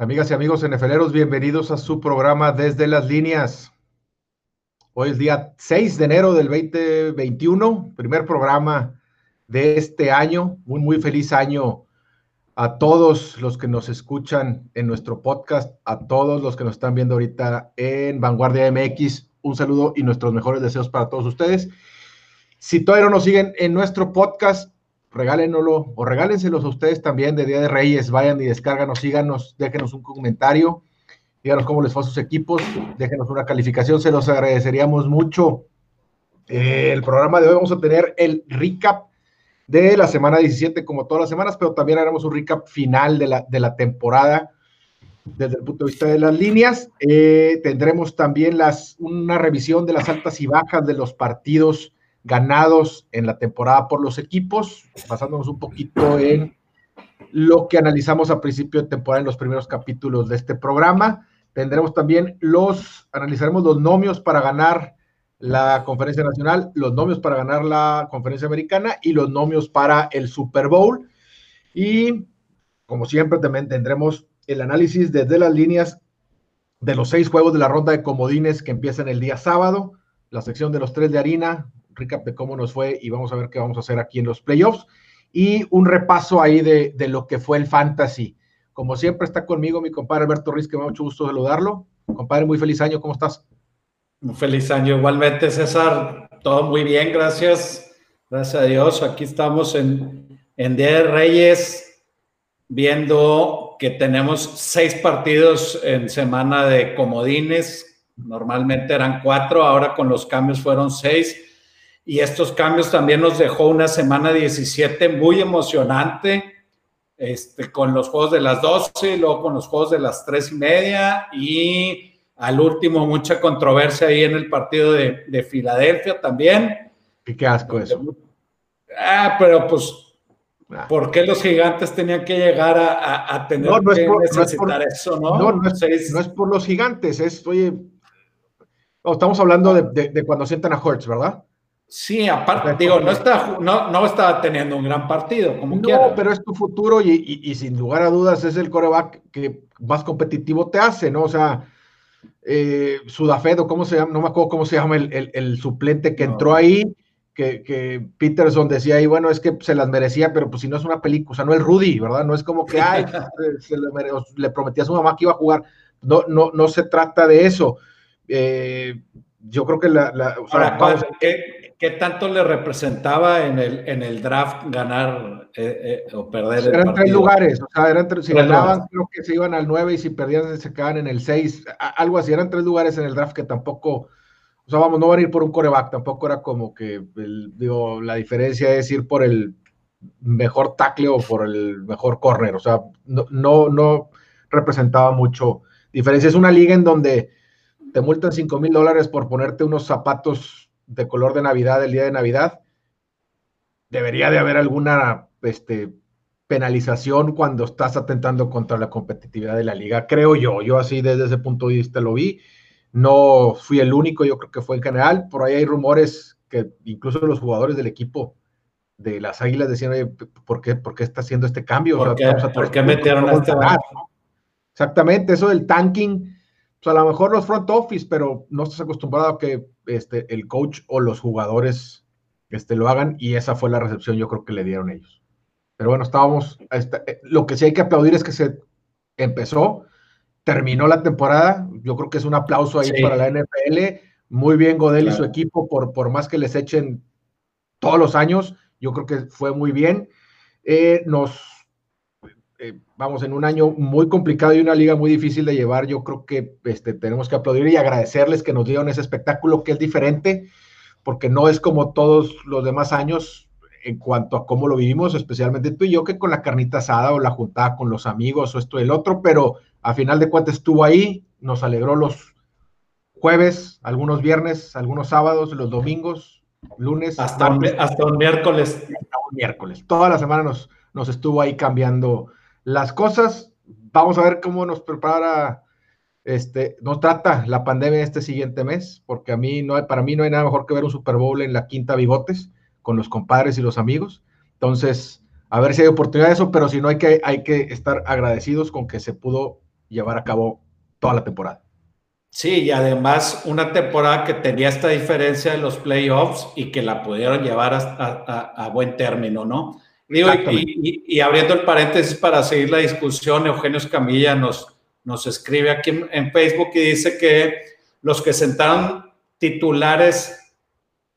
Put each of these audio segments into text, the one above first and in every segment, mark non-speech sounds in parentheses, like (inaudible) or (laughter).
Amigas y amigos NFLeros, bienvenidos a su programa Desde las Líneas. Hoy es día 6 de enero del 2021, primer programa de este año. Un muy feliz año a todos los que nos escuchan en nuestro podcast, a todos los que nos están viendo ahorita en Vanguardia MX. Un saludo y nuestros mejores deseos para todos ustedes. Si todavía no nos siguen en nuestro podcast, regálenoslo o regálenselos a ustedes también de Día de Reyes. Vayan y descárganos, síganos, déjenos un comentario, díganos cómo les fue a sus equipos, déjenos una calificación, se los agradeceríamos mucho. Eh, el programa de hoy vamos a tener el recap de la semana 17, como todas las semanas, pero también haremos un recap final de la, de la temporada desde el punto de vista de las líneas. Eh, tendremos también las, una revisión de las altas y bajas de los partidos ganados en la temporada por los equipos, basándonos un poquito en lo que analizamos a principio de temporada en los primeros capítulos de este programa. Tendremos también los, analizaremos los nomios para ganar la conferencia nacional, los nomios para ganar la conferencia americana y los nomios para el Super Bowl. Y como siempre también tendremos el análisis desde las líneas de los seis juegos de la ronda de comodines que empiezan el día sábado, la sección de los tres de harina, recap de cómo nos fue y vamos a ver qué vamos a hacer aquí en los playoffs y un repaso ahí de, de lo que fue el fantasy. Como siempre está conmigo mi compadre Alberto Riz, que me ha mucho gusto saludarlo. Compadre, muy feliz año, ¿cómo estás? Un feliz año igualmente, César. Todo muy bien, gracias. Gracias a Dios. Aquí estamos en, en Día de Reyes, viendo que tenemos seis partidos en semana de comodines. Normalmente eran cuatro, ahora con los cambios fueron seis y estos cambios también nos dejó una semana 17 muy emocionante, este, con los juegos de las 12 y luego con los juegos de las 3 y media y al último mucha controversia ahí en el partido de, de Filadelfia también. Y qué asco eso. Ah, pero pues, ah. ¿por qué los gigantes tenían que llegar a, a, tener no, no que por, necesitar no eso, no? No, no es, no es, por los gigantes, es, oye, estamos hablando de, de, de cuando sientan a Hertz, ¿verdad? Sí, aparte, digo, no está, no, no está teniendo un gran partido, como no, quiera. pero es tu futuro y, y, y, sin lugar a dudas es el coreback que más competitivo te hace, ¿no? O sea, eh, Sudafedo, ¿cómo se llama? No me acuerdo cómo se llama el, el, el suplente que no. entró ahí, que, que, Peterson decía ahí, bueno, es que se las merecía, pero pues si no es una película, o sea, no es Rudy, ¿verdad? No es como que, ay, (laughs) se le, mere, le, prometía a su mamá que iba a jugar. No, no, no se trata de eso. Eh, yo creo que la... la o sea, Ahora, vamos, ¿qué, ¿Qué tanto le representaba en el, en el draft ganar eh, eh, o perder el eran partido? tres lugares, o sea, eran tres, si ganaban creo que se iban al 9 y si perdían se quedaban en el 6, algo así, eran tres lugares en el draft que tampoco, o sea, vamos, no van a ir por un coreback, tampoco era como que, el, digo, la diferencia es ir por el mejor tackle o por el mejor corner, o sea, no, no, no representaba mucho diferencia. Es una liga en donde te multan 5 mil dólares por ponerte unos zapatos de color de Navidad el día de Navidad, debería de haber alguna este, penalización cuando estás atentando contra la competitividad de la liga, creo yo. Yo así desde ese punto de vista lo vi. No fui el único, yo creo que fue en general. Por ahí hay rumores que incluso los jugadores del equipo de las Águilas decían, oye, ¿por qué, por qué está haciendo este cambio? ¿Por, o sea, qué, ¿por qué metieron a este Exactamente, eso del tanking pues a lo mejor los front office, pero no estás acostumbrado a que este, el coach o los jugadores este, lo hagan y esa fue la recepción yo creo que le dieron ellos. Pero bueno, estábamos, esta, eh, lo que sí hay que aplaudir es que se empezó, terminó la temporada, yo creo que es un aplauso ahí sí. para la NFL, muy bien Godel claro. y su equipo, por, por más que les echen todos los años, yo creo que fue muy bien. Eh, nos eh, vamos, en un año muy complicado y una liga muy difícil de llevar, yo creo que este, tenemos que aplaudir y agradecerles que nos dieron ese espectáculo que es diferente, porque no es como todos los demás años en cuanto a cómo lo vivimos, especialmente tú y yo, que con la carnita asada o la juntada con los amigos o esto y el otro, pero a final de cuentas estuvo ahí, nos alegró los jueves, algunos viernes, algunos sábados, los domingos, lunes. Hasta, martes, un, hasta un miércoles. Hasta un miércoles. Toda la semana nos, nos estuvo ahí cambiando las cosas. Vamos a ver cómo nos prepara, este, nos trata la pandemia este siguiente mes, porque a mí no hay, para mí no hay nada mejor que ver un Super Bowl en la quinta bigotes con los compadres y los amigos. Entonces, a ver si hay oportunidad de eso, pero si no hay que, hay que estar agradecidos con que se pudo llevar a cabo toda la temporada. Sí, y además una temporada que tenía esta diferencia de los playoffs y que la pudieron llevar a, buen término, ¿no? Y, abriendo el paréntesis para seguir la discusión, Eugenio Escamilla nos, nos escribe aquí en, Facebook y dice que los que sentaron titulares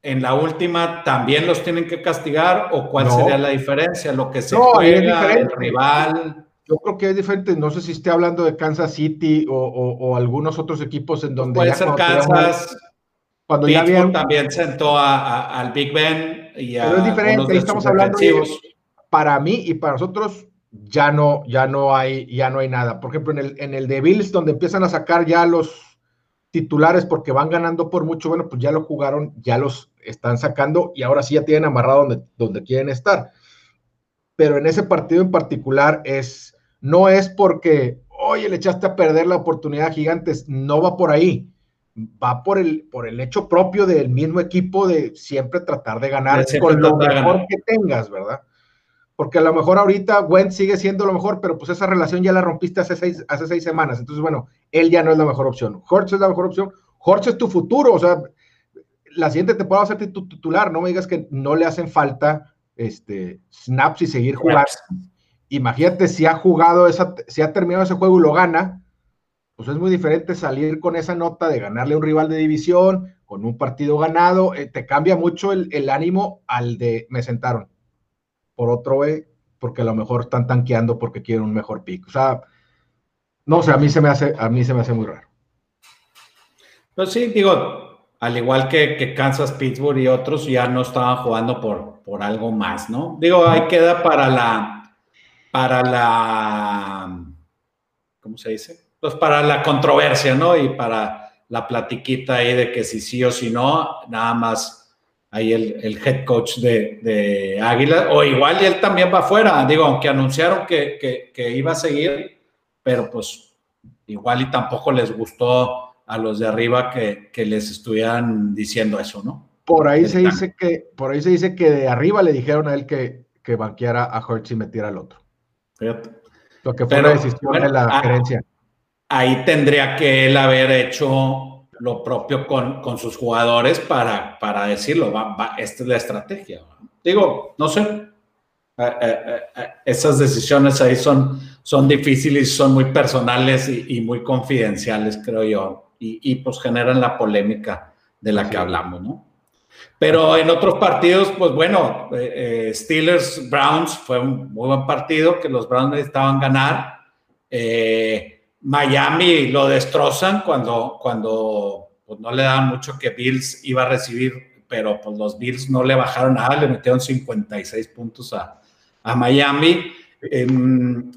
en la última también los tienen que castigar o cuál sería la diferencia, lo que se juega, el rival. Yo creo que es diferente, no sé si esté hablando de Kansas City o, algunos otros equipos en donde... Puede ser Kansas, cuando ya también sentó al Big Ben y a... Pero es diferente, estamos hablando para mí y para nosotros ya no, ya no hay, ya no hay nada. Por ejemplo, en el, en el de Bills, donde empiezan a sacar ya los titulares porque van ganando por mucho, bueno, pues ya lo jugaron, ya los están sacando y ahora sí ya tienen amarrado donde, donde quieren estar. Pero en ese partido en particular es, no es porque, oye, le echaste a perder la oportunidad a Gigantes, no va por ahí. Va por el, por el hecho propio del mismo equipo de siempre tratar de ganar con lo mejor que tengas, ¿verdad? Porque a lo mejor ahorita Wentz sigue siendo lo mejor, pero pues esa relación ya la rompiste hace seis, hace seis semanas. Entonces, bueno, él ya no es la mejor opción. Hortz es la mejor opción. Hortz es tu futuro, o sea, la siguiente temporada va a ser tu titular. No me digas que no le hacen falta este, snaps y seguir jugando. Imagínate si ha jugado esa, si ha terminado ese juego y lo gana, pues es muy diferente salir con esa nota de ganarle a un rival de división, con un partido ganado, eh, te cambia mucho el, el ánimo al de me sentaron por otro B, porque a lo mejor están tanqueando porque quieren un mejor pick. O sea, no sé, a mí se me hace, a mí se me hace muy raro. Pues sí, digo, al igual que, que Kansas, Pittsburgh y otros ya no estaban jugando por, por algo más, ¿no? Digo, ahí queda para la, para la, ¿cómo se dice? Pues para la controversia, ¿no? Y para la platiquita ahí de que si sí o si no, nada más ahí el, head coach de, Águila, o igual y él también va afuera, digo, aunque anunciaron que, iba a seguir, pero pues igual y tampoco les gustó a los de arriba que, les estuvieran diciendo eso, ¿no? Por ahí se dice que, por ahí se dice que de arriba le dijeron a él que, que banqueara a Hurts y metiera al otro. Lo que fue una decisión de la ah, gerencia. Ahí tendría que él haber hecho lo propio con, con sus jugadores para, para decirlo, va, esta es la estrategia. Digo, no sé, eh, eh, eh, esas decisiones ahí son, son difíciles, son muy personales y, muy confidenciales, creo yo, y, y, pues generan la polémica de la que hablamos, ¿no? Pero en otros partidos, pues bueno, Steelers, Browns fue un muy buen partido que los Browns necesitaban ganar. Eh, Miami lo destrozan cuando, cuando pues, no le daban mucho que Bills iba a recibir, pero pues los Bills no le bajaron nada, le metieron 56 puntos a, Miami.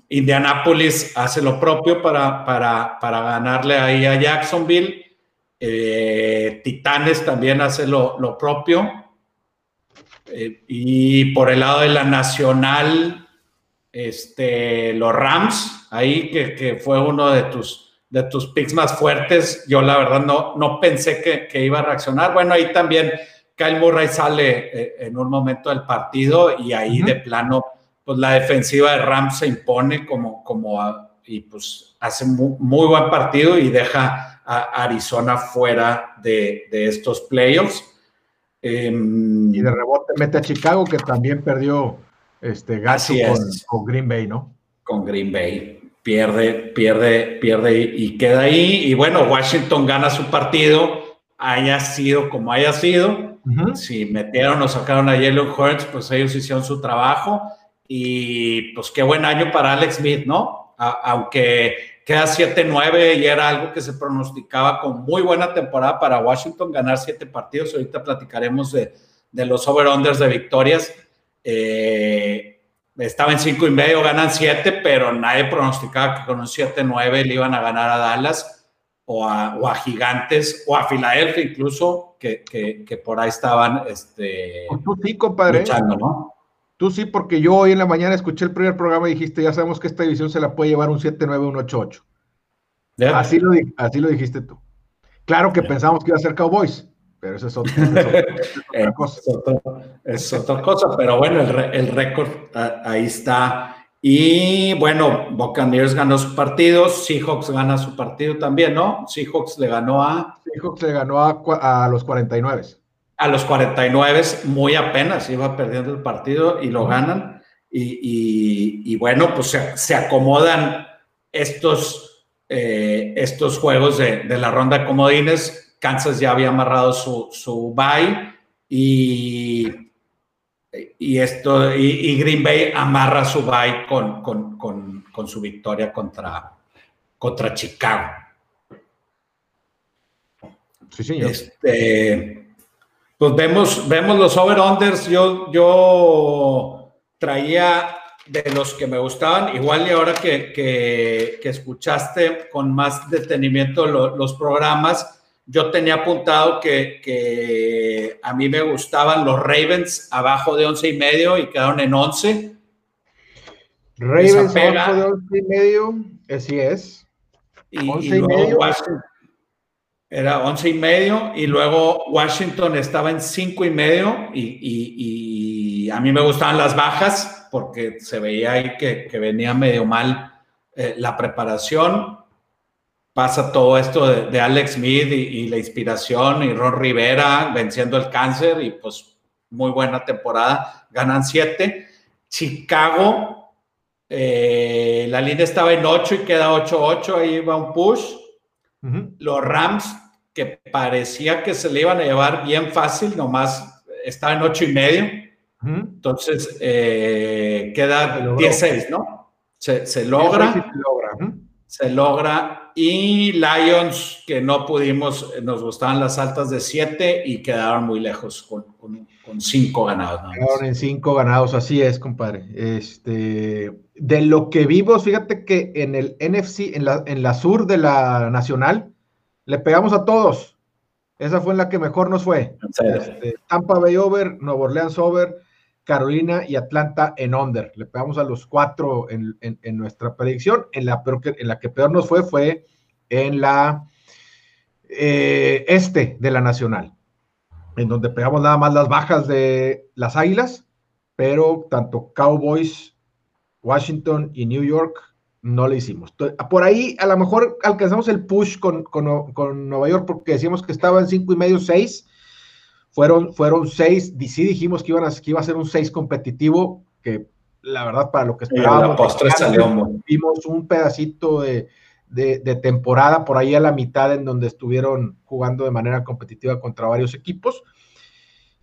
Indianapolis hace lo propio para, para, para, ganarle ahí a Jacksonville. Eh, Titanes también hace lo, propio. Eh, y por el lado de la Nacional, este, los Rams, ahí que, fue uno de tus, de tus picks más fuertes. Yo la verdad no, no pensé que, iba a reaccionar. Bueno, ahí también Kyle Murray sale eh, en un momento del partido y ahí de plano, pues la defensiva de Rams se impone como, como y pues hace muy, buen partido y deja a Arizona fuera de, estos playoffs. Em, y de rebote mete a Chicago, que también perdió este, gasto con, Green Bay, ¿no? Con Green Bay. Pierde, pierde, pierde y, queda ahí. Y bueno, Washington gana su partido, haya sido como haya sido. Si metieron o sacaron a Jalen Hurts, pues ellos hicieron su trabajo. Y pues qué buen año para Alex Smith, ¿no? aunque queda 7-9 y era algo que se pronosticaba con muy buena temporada para Washington, ganar siete partidos. Ahorita platicaremos de, de los over-unders de victorias eh, estaba en cinco y medio, ganan siete, pero nadie pronosticaba que con un 7-9 le iban a ganar a Dallas o a, Gigantes o a Filadelfia incluso, que, que, por ahí estaban este, pues Tú sí, compadre. Luchando, ¿no? Tú sí, porque yo hoy en la mañana escuché el primer programa y dijiste, ya sabemos que esta división se la puede llevar un 7-9, un 8-8. Así, lo, así lo dijiste tú. Claro que pensamos que iba a ser Cowboys, pero eso es, otra (laughs) cosa. Es, otra cosa, pero bueno, el, récord ahí está. Y bueno, Buccaneers ganó su partido, Seahawks gana su partido también, ¿no? Seahawks le ganó a... Seahawks le ganó a, a los 49. A los 49, muy apenas, iba perdiendo el partido y lo ganan. Y, bueno, pues se, acomodan estos, eh, estos juegos de, la ronda de comodines. Kansas ya había amarrado su, su bye y, y, esto, y, Green Bay amarra su bye con, con, su victoria contra, contra Chicago. Sí, señor. Este, pues vemos, vemos los over-unders. Yo, yo traía de los que me gustaban, igual y ahora que, que, escuchaste con más detenimiento los programas, yo tenía apuntado que, que, a mí me gustaban los Ravens abajo de once y medio y quedaron en 11. Ravens abajo de once y medio, así es. Y, y, medio. era once y medio y luego Washington estaba en cinco y medio y a mí me gustaban las bajas porque se veía ahí que, venía medio mal eh, la preparación. Pasa todo esto de, Alex Smith y, la inspiración y Ron Rivera venciendo el cáncer y pues muy buena temporada. Ganan siete. Chicago, eh, la línea estaba en 8 y queda 8-8, ahí va un push. Los Rams, que parecía que se le iban a llevar bien fácil, nomás estaba en 8 y medio entonces, eh, queda 16, ¿no? Se, logra. Se logra. Y Lions, que no pudimos, nos gustaban las altas de 7 y quedaron muy lejos con, con, cinco ganados. Quedaron en 5 ganados, así es, compadre. Este, de lo que vimos, fíjate que en el NFC, en la, en la sur de la Nacional, le pegamos a todos. Esa fue en la que mejor nos fue. Este, Tampa Bay over, Nueva Orleans over, Carolina y Atlanta en under. Le pegamos a los cuatro en, nuestra predicción. En la, que, en la que peor nos fue fue en la eh, este de la Nacional, en donde pegamos nada más las bajas de las Águilas, pero tanto Cowboys, Washington y New York no le hicimos. Por ahí a lo mejor alcanzamos el push con, con Nueva York porque decíamos que estaba en cinco y medio, seis fueron, fueron seis, sí dijimos que, iban a, que iba a ser un seis competitivo, que la verdad para lo que esperábamos, vimos un pedacito de, temporada por ahí a la mitad en donde estuvieron jugando de manera competitiva contra varios equipos.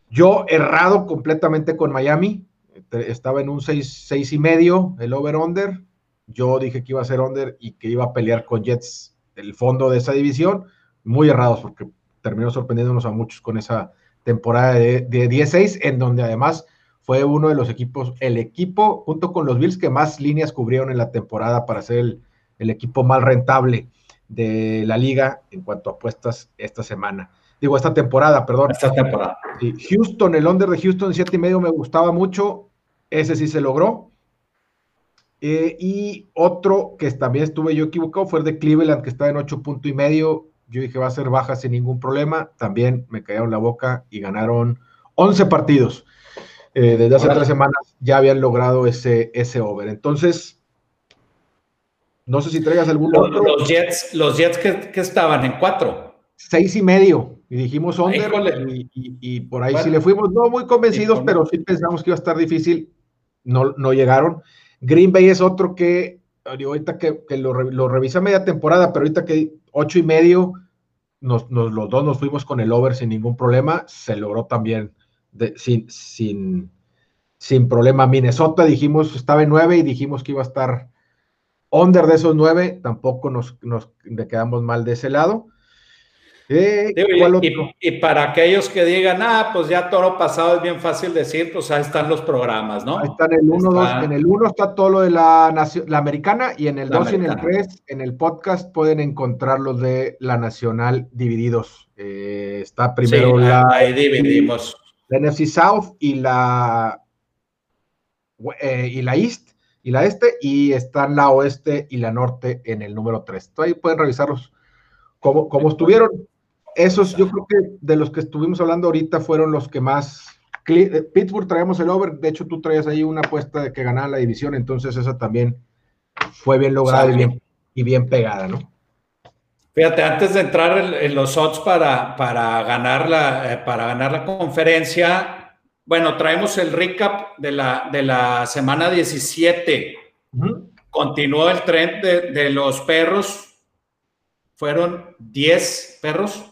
Yo errado completamente con Miami, estaba en un seis, seis y medio, el over-under. Yo dije que iba a ser under y que iba a pelear con Jets el fondo de esa división. Muy errados porque terminó sorprendiéndonos a muchos con esa, temporada de, de 16, en donde además fue uno de los equipos, el equipo junto con los Bills que más líneas cubrieron en la temporada para ser el, equipo más rentable de la liga en cuanto a apuestas esta semana. Digo, esta temporada, perdón. Esta temporada. Houston, el under de Houston, siete y medio me gustaba mucho. Ese sí se logró. Eh, y otro que también estuve yo equivocado fue el de Cleveland, que está en ocho punto y medio. Yo dije va a ser baja sin ningún problema. También me cayeron la boca y ganaron 11 partidos. Eh, desde hace tres semanas ya habían logrado ese, ese over. Entonces, no sé si traigas algún los, otro. Los Jets, los Jets que, estaban en cuatro. Seis y medio. Y dijimos under. Y, por ahí sí le fuimos, no muy convencidos, pero sí pensamos que iba a estar difícil. No, no llegaron. Green Bay es otro que ahorita que, lo, lo revisé media temporada, pero ahorita que ocho y medio, nos, los dos nos fuimos con el over sin ningún problema, se logró también sin, sin, sin problema. Minnesota dijimos, estaba en nueve y dijimos que iba a estar under de esos nueve, tampoco nos, nos quedamos mal de ese lado. Eh, y, para aquellos que digan, ah, pues ya toro pasado es bien fácil decir, pues ahí están los programas, ¿no? Ahí están el 1, 2, en el 1 está todo lo de la, la americana y en el 2 y en el 3, en el podcast pueden encontrar los de la nacional divididos. Eh, está primero la, ahí dividimos. La NFC South y la, eh, y la East y la Este, y están la Oeste y la Norte en el número 3. Entonces ahí pueden revisarlos cómo, cómo estuvieron esos yo creo que de los que estuvimos hablando ahorita fueron los que más eh, Pittsburgh traemos el over, de hecho tú traías ahí una apuesta de que ganaba la división, entonces esa también fue bien lograda y bien, y bien, pegada, ¿no? Fíjate, antes de entrar en, los odds para, para, ganar la, eh, para ganar la conferencia, bueno, traemos el recap de la, de la semana 17. Continuó el tren de, de los perros, fueron 10 perros,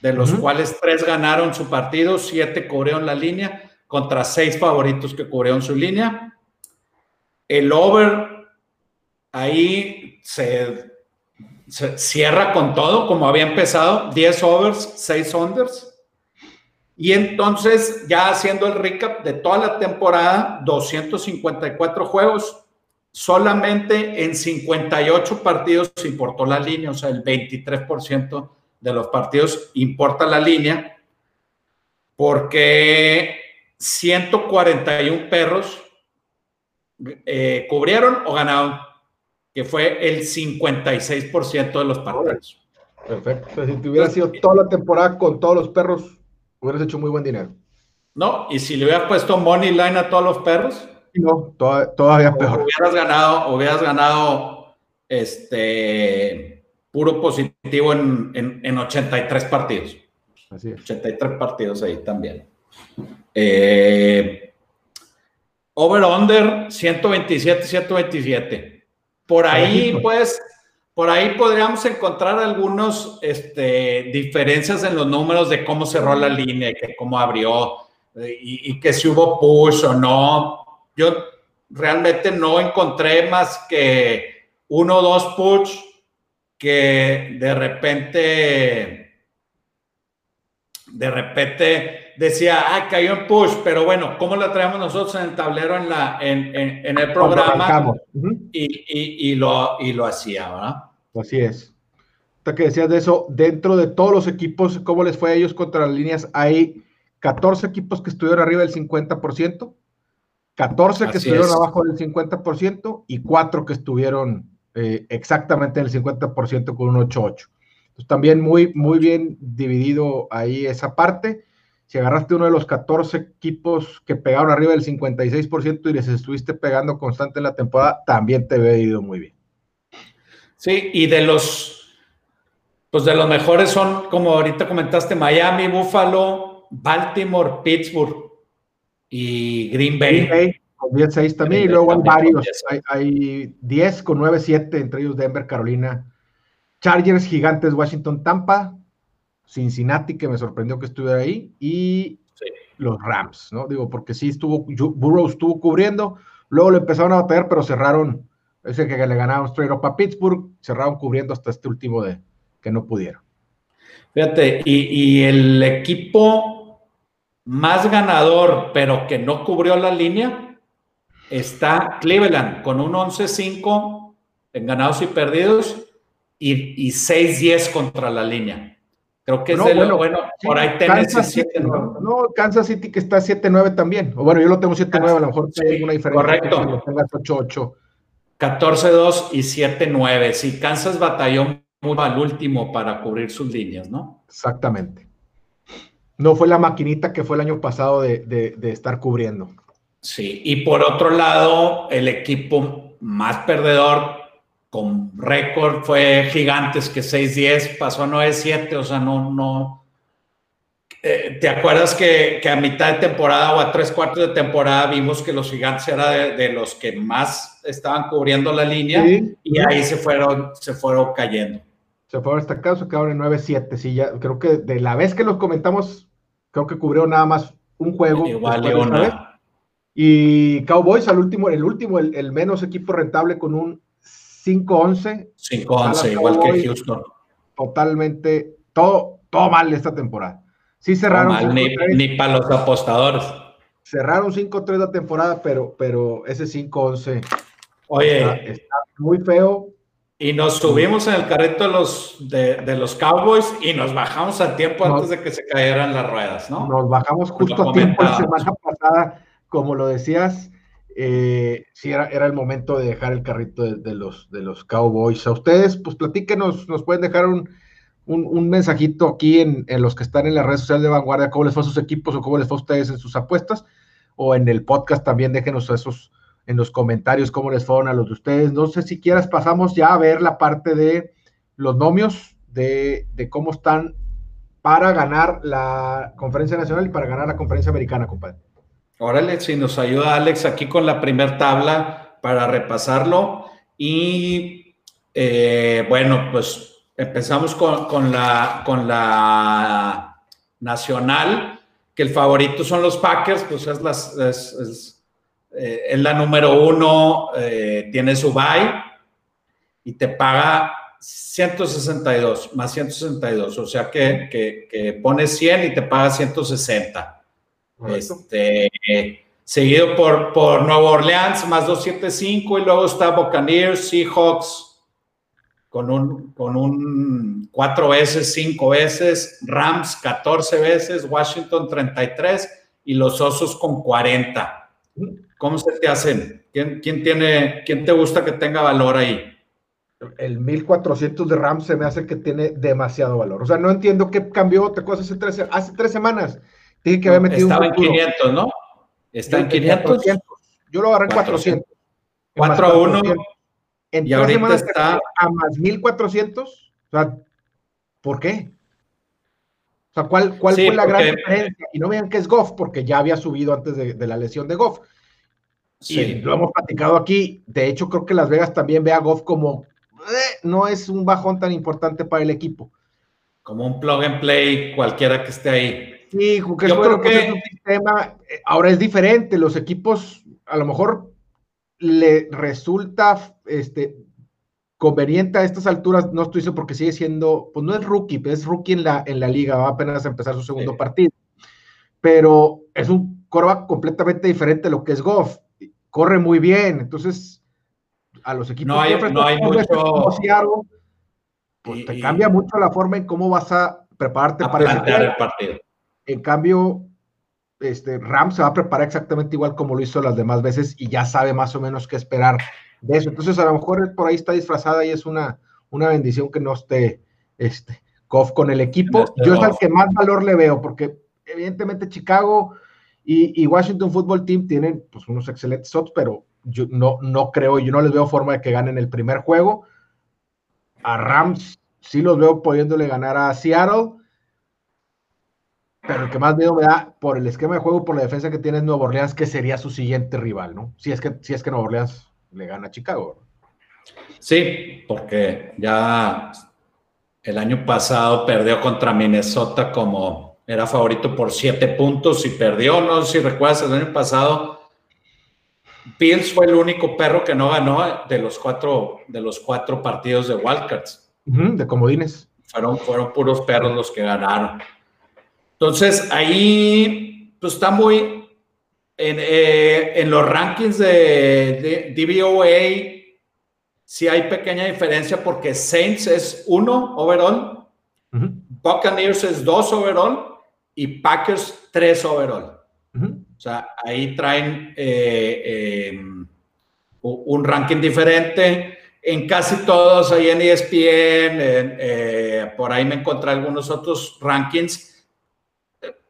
de los cuales 3 ganaron su partido, 7 cubrieron la línea, contra 6 favoritos que cubrieron su línea. El over ahí se, cierra con todo, como había empezado, 10 overs, 6 unders. Y entonces, ya haciendo el recap de toda la temporada, 254 juegos, solamente en 58 partidos se importó la línea, o sea, el 23% de los partidos importa la línea, porque 141 perros eh, cubrieron o ganaron, que fue el 56% de los partidos. Perfecto. Si te hubiera sido toda la temporada con todos los perros, hubieras hecho muy buen dinero. No, y si le hubieras puesto money line a todos los perros, no, todavía peor. Hubieras ganado, hubieras ganado este puro positivo en, en, 83 partidos. Así es. 83 partidos ahí también. Eh, Over-under 127, 127. Por ahí, pues, por ahí podríamos encontrar algunas este, diferencias en los números de cómo cerró la línea, que cómo abrió y, y que si hubo push o no yo realmente no encontré más que uno o dos push que de repente, de repente decía, ah, cayó en push, pero bueno, ¿cómo la traemos nosotros en el tablero en, la, en, el programa? y, lo, y lo hacía, ¿verdad? Así es. Hasta que decías de eso, dentro de todos los equipos, ¿cómo les fue a ellos contra las líneas? Hay 14 equipos que estuvieron arriba del 50%. 14 que estuvieron abajo del 50% y 4 que estuvieron eh, exactamente en el 50% con un 8-8. Entonces también muy, muy bien dividido ahí esa parte. Si agarraste uno de los 14 equipos que pegaron arriba del 56% y les estuviste pegando constante en la temporada, también te ve ido muy bien. Sí, y de los, pues de los mejores son, como ahorita comentaste, Miami, Buffalo, Baltimore, Pittsburgh y Green Bay. Con 10-6 también, y luego hay varios, hay, 10 con 9-7, entre ellos Denver, Carolina, Chargers, Gigantes, Washington, Tampa, Cincinnati, que me sorprendió que estuviera ahí, y los Rams, ¿no? Digo, porque sí estuvo, Burrow estuvo cubriendo, luego le empezaron a bater, pero cerraron, ese que le ganaron straight up a Pittsburgh, cerraron cubriendo hasta este último de que no pudieron. Fíjate, y, y el equipo más ganador, pero que no cubrió la línea, está Cleveland con un 11-5 en ganados y perdidos y, 6-10 contra la línea. Creo que es de lo bueno. por ahí Tennessee 7-9. No, Kansas City que está 7-9 también. O bueno, yo lo tengo 7-9, a lo mejor sí, una diferencia. Correcto. 8-8. 14-2 y 7-9. Sí, Kansas batalló muy al último para cubrir sus líneas, ¿no? Exactamente. No fue la maquinita que fue el año pasado de, estar cubriendo. Sí, y por otro lado, el equipo más perdedor con récord fue Gigantes, que 6-10 pasó a 9-7, o sea, no, no. Eh, ¿Te acuerdas que, a mitad de temporada o a tres cuartos de temporada vimos que los Gigantes eran de, los que más estaban cubriendo la línea y ahí se fueron, se fueron cayendo? Se fueron destacados, se quedaron en 9-7. Sí, ya creo que de la vez que los comentamos creo que cubrió nada más un juego. Igual, Y Cowboys al último, el último, el, menos equipo rentable con un 5-11. 5-11, igual que Houston. Totalmente, todo, todo mal esta temporada. Sí cerraron. ni, para los apostadores. Cerraron 5-3 la temporada, pero, pero ese 5-11 Oye, está, muy feo. Y nos subimos en el carrito de los, de, los Cowboys y nos bajamos a tiempo antes de que se cayeran las ruedas, ¿no? Nos bajamos justo a tiempo la semana pasada, como lo decías, eh, sí era, era el momento de dejar el carrito de, los, de los Cowboys. A ustedes, pues platíquenos, nos pueden dejar un un, mensajito aquí en, los que están en las redes sociales de Vanguardia, cómo les fue a sus equipos o cómo les fue a ustedes en sus apuestas, o en el podcast también déjenos esos en los comentarios cómo les fueron a los de ustedes. No sé si quieras, pasamos ya a ver la parte de los nomios, de, de cómo están para ganar la conferencia nacional y para ganar la conferencia americana, compadre. Órale, si nos ayuda Alex aquí con la primer tabla para repasarlo. Y eh, bueno, pues Empezamos con, la, con la nacional, que el favorito son los Packers, pues es, las, es, eh, la número uno, eh, tiene su bye y te paga 162, más 162, o sea que, que, que pones 100 y te paga 160. Este, seguido por, por Nueva Orleans, más 275, y luego está Buccaneers, Seahawks, con un, con un cuatro veces, cinco veces, Rams 14 veces, Washington 33 y los Osos con 40. ¿Cómo se te hacen? ¿Quién, quién, tiene, quién te gusta que tenga valor ahí? El 1400 de Rams se me hace que tiene demasiado valor. O sea, no entiendo qué cambió. Te acuerdas hace tres, hace tres semanas. Dije que había metido Estaba en 500, ¿no? Está en 500. Yo lo agarré en 400. 4 a 1 en y tres semanas está a más 1400. O sea, ¿por qué? O sea, ¿cuál, cuál fue la gran diferencia? Y no vean que es Goff, porque ya había subido antes de, la lesión de Goff. Sí. Y lo hemos platicado aquí. De hecho, creo que Las Vegas también ve a Goff como eh, no es un bajón tan importante para el equipo. Como un plug and play cualquiera que esté ahí. Sí, porque yo creo que un sistema, eh, ahora es diferente. Los equipos, a lo mejor le resulta este, conveniente a estas alturas, no estoy seguro porque sigue siendo, pues no es rookie, es rookie en la, en la liga, va apenas a empezar su segundo partido, pero es un coreback completamente diferente a lo que es Goff, corre muy bien, entonces a los equipos no hay, no hay mucho... pues te cambia mucho la forma en cómo vas a prepararte para el partido. En cambio, este, Ram se va a preparar exactamente igual como lo hizo las demás veces y ya sabe más o menos qué esperar de eso. Entonces, a lo mejor por ahí está disfrazada y es una, una bendición que no esté este, Goff con el equipo. Yo es al que más valor le veo, porque evidentemente Chicago y, Washington Football Team tienen pues, unos excelentes shots, pero yo no, no creo, yo no les veo forma de que ganen el primer juego. A Rams sí los veo pudiéndole ganar a Seattle pero el que más miedo me da por el esquema de juego, por la defensa que tiene Nuevo Orleans, que sería su siguiente rival, ¿no? Si es que, si es que Nuevo Orleans le gana a Chicago. Sí, porque ya el año pasado perdió contra Minnesota como era favorito por siete puntos y perdió, no sé si recuerdas, el año pasado Bills fue el único perro que no ganó de los cuatro, de los cuatro partidos de Wildcats. de comodines. Fueron, fueron puros perros los que ganaron. Entonces, ahí pues, está muy en, eh, en los rankings de, DVOA, sí hay pequeña diferencia porque Saints es uno overall, Buccaneers es dos overall. Y Packers tres overall. O sea, ahí traen eh, em, un ranking diferente. En casi todos, ahí en ESPN, eh, por ahí me encontré algunos otros rankings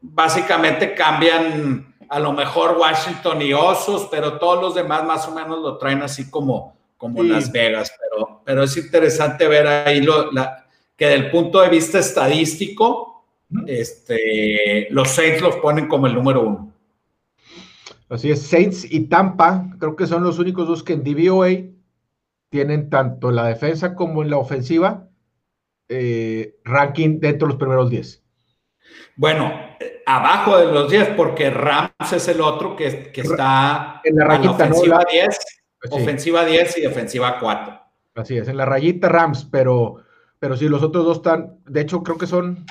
básicamente cambian a lo mejor Washington y Osos, pero todos los demás más o menos lo traen así como, como Las Vegas. Pero, pero es interesante ver ahí lo, la, que del punto de vista estadístico, este, los Saints los ponen como el número uno. Así es, Saints y Tampa, creo que son los únicos dos que en DVOA tienen tanto en la defensa como en la ofensiva eh, ranking dentro de los primeros 10. Bueno, abajo de los 10, porque Rams es el otro que, que está en la rayita, ofensiva 10, pues ofensiva 10 y defensiva 4. Así es, en la rayita Rams, pero, pero sí, los otros dos están, de hecho creo que son,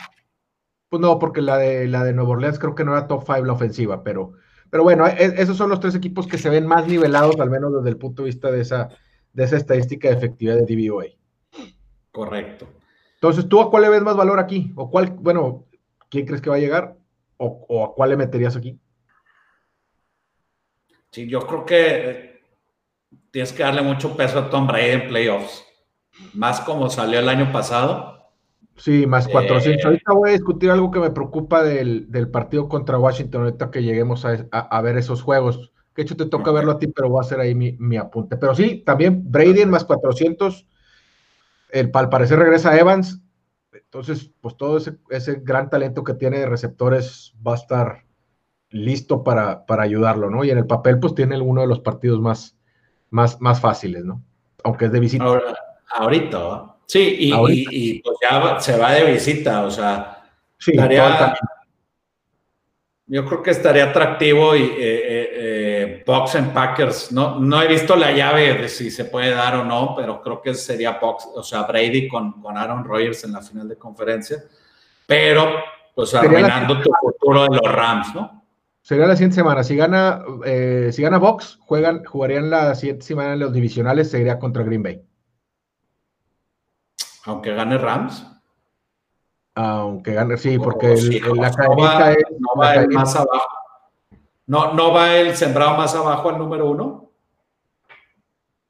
pues no, porque la de, la de Nueva Orleans creo que no era top 5 la ofensiva, pero, pero bueno, e, esos son los tres equipos que se ven más nivelados, al menos desde el punto de vista de esa, de esa estadística de efectividad de DVOA. Correcto. Entonces, ¿tú a cuál le ves más valor aquí? ¿O cuál, bueno, ¿quién crees que va a llegar? ¿O, a cuál le meterías aquí? Sí, yo creo que tienes que darle mucho peso a Tom Brady en playoffs. Más como salió el año pasado. Sí, más 400. Eh, ahorita voy a discutir algo que me preocupa del, partido contra Washington, ahorita que lleguemos a, ver esos juegos. Que hecho te toca verlo a ti, pero voy a hacer ahí mi, apunte. Pero sí, también Brady en más 400. El, al parecer regresa Evans. Entonces, pues todo ese, ese, gran talento que tiene de receptores va a estar listo para, para ayudarlo, ¿no? Y en el papel, pues tiene uno de los partidos más, más, más fáciles, ¿no? Aunque es de visita. Ahora, ahorita, Sí, y, pues ya se va de visita, o sea, yo creo que estaría atractivo y eh, eh, eh, Box and Packers. No, no he visto la llave de si se puede dar o no, pero creo que sería Box, o sea, Brady con, con Aaron Rodgers en la final de conferencia. Pero, pues arruinando tu futuro de los Rams, ¿no? Sería la siguiente semana. Si gana, si gana Box, juegan, jugarían la siguiente semana en los divisionales, sería contra Green Bay. Aunque gane Rams. Aunque gane, sí, porque la no va, es, no va el más abajo. No, no va el sembrado más abajo al número uno.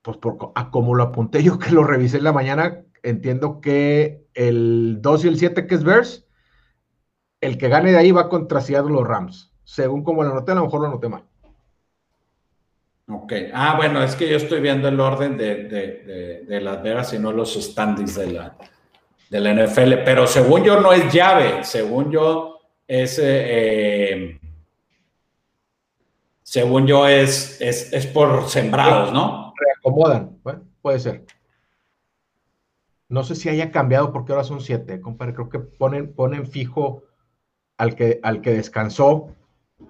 Pues por, como lo apunté yo que lo revisé en la mañana, entiendo que el 2 y el 7 que es Bears, el que gane de ahí va contra Seattle los Rams. Según como lo anoté, a lo mejor lo anoté mal. Ok. Ah, bueno, es que yo estoy viendo el orden de, Las Vegas y no los standings de la, de la NFL, pero según yo no es llave, según yo es... Eh, según yo es, es, por sembrados, ¿no? Reacomodan, bueno, puede ser. No sé si haya cambiado porque ahora son siete, compadre. Creo que ponen, ponen fijo al que, al que descansó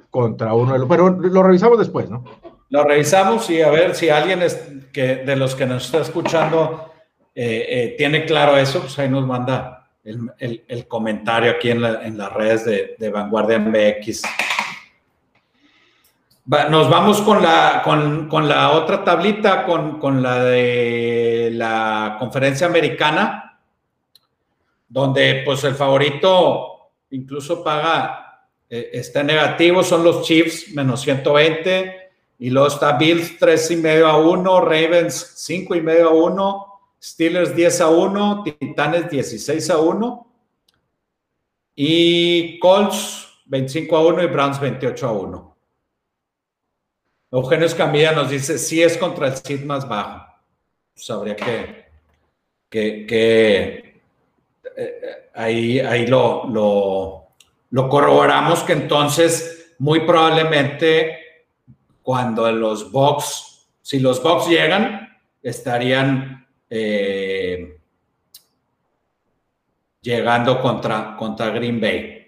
contra uno. Pero lo revisamos después, ¿no? Lo revisamos y a ver si alguien es, que, de los que nos está escuchando eh, eh, tiene claro eso, pues ahí nos manda el, comentario aquí en, las redes de, Vanguardia MX. nos vamos con la, con, la otra tablita, con, la de la conferencia americana, donde pues el favorito incluso paga, eh, está negativo, son los Chiefs, menos 120. Y luego está Bills 3 y medio a 1, Ravens 5 y medio a 1, Steelers 10 a 1, Titanes 16 a 1 y Colts 25 a 1 y Browns 28 a 1. Eugenio Escamilla nos dice, si es contra el SID más bajo. Pues habría que, que, eh, ahí, ahí lo, lo, lo corroboramos que entonces muy probablemente cuando los Bucks, si los Bucks llegan, estarían eh, llegando contra, contra Green Bay.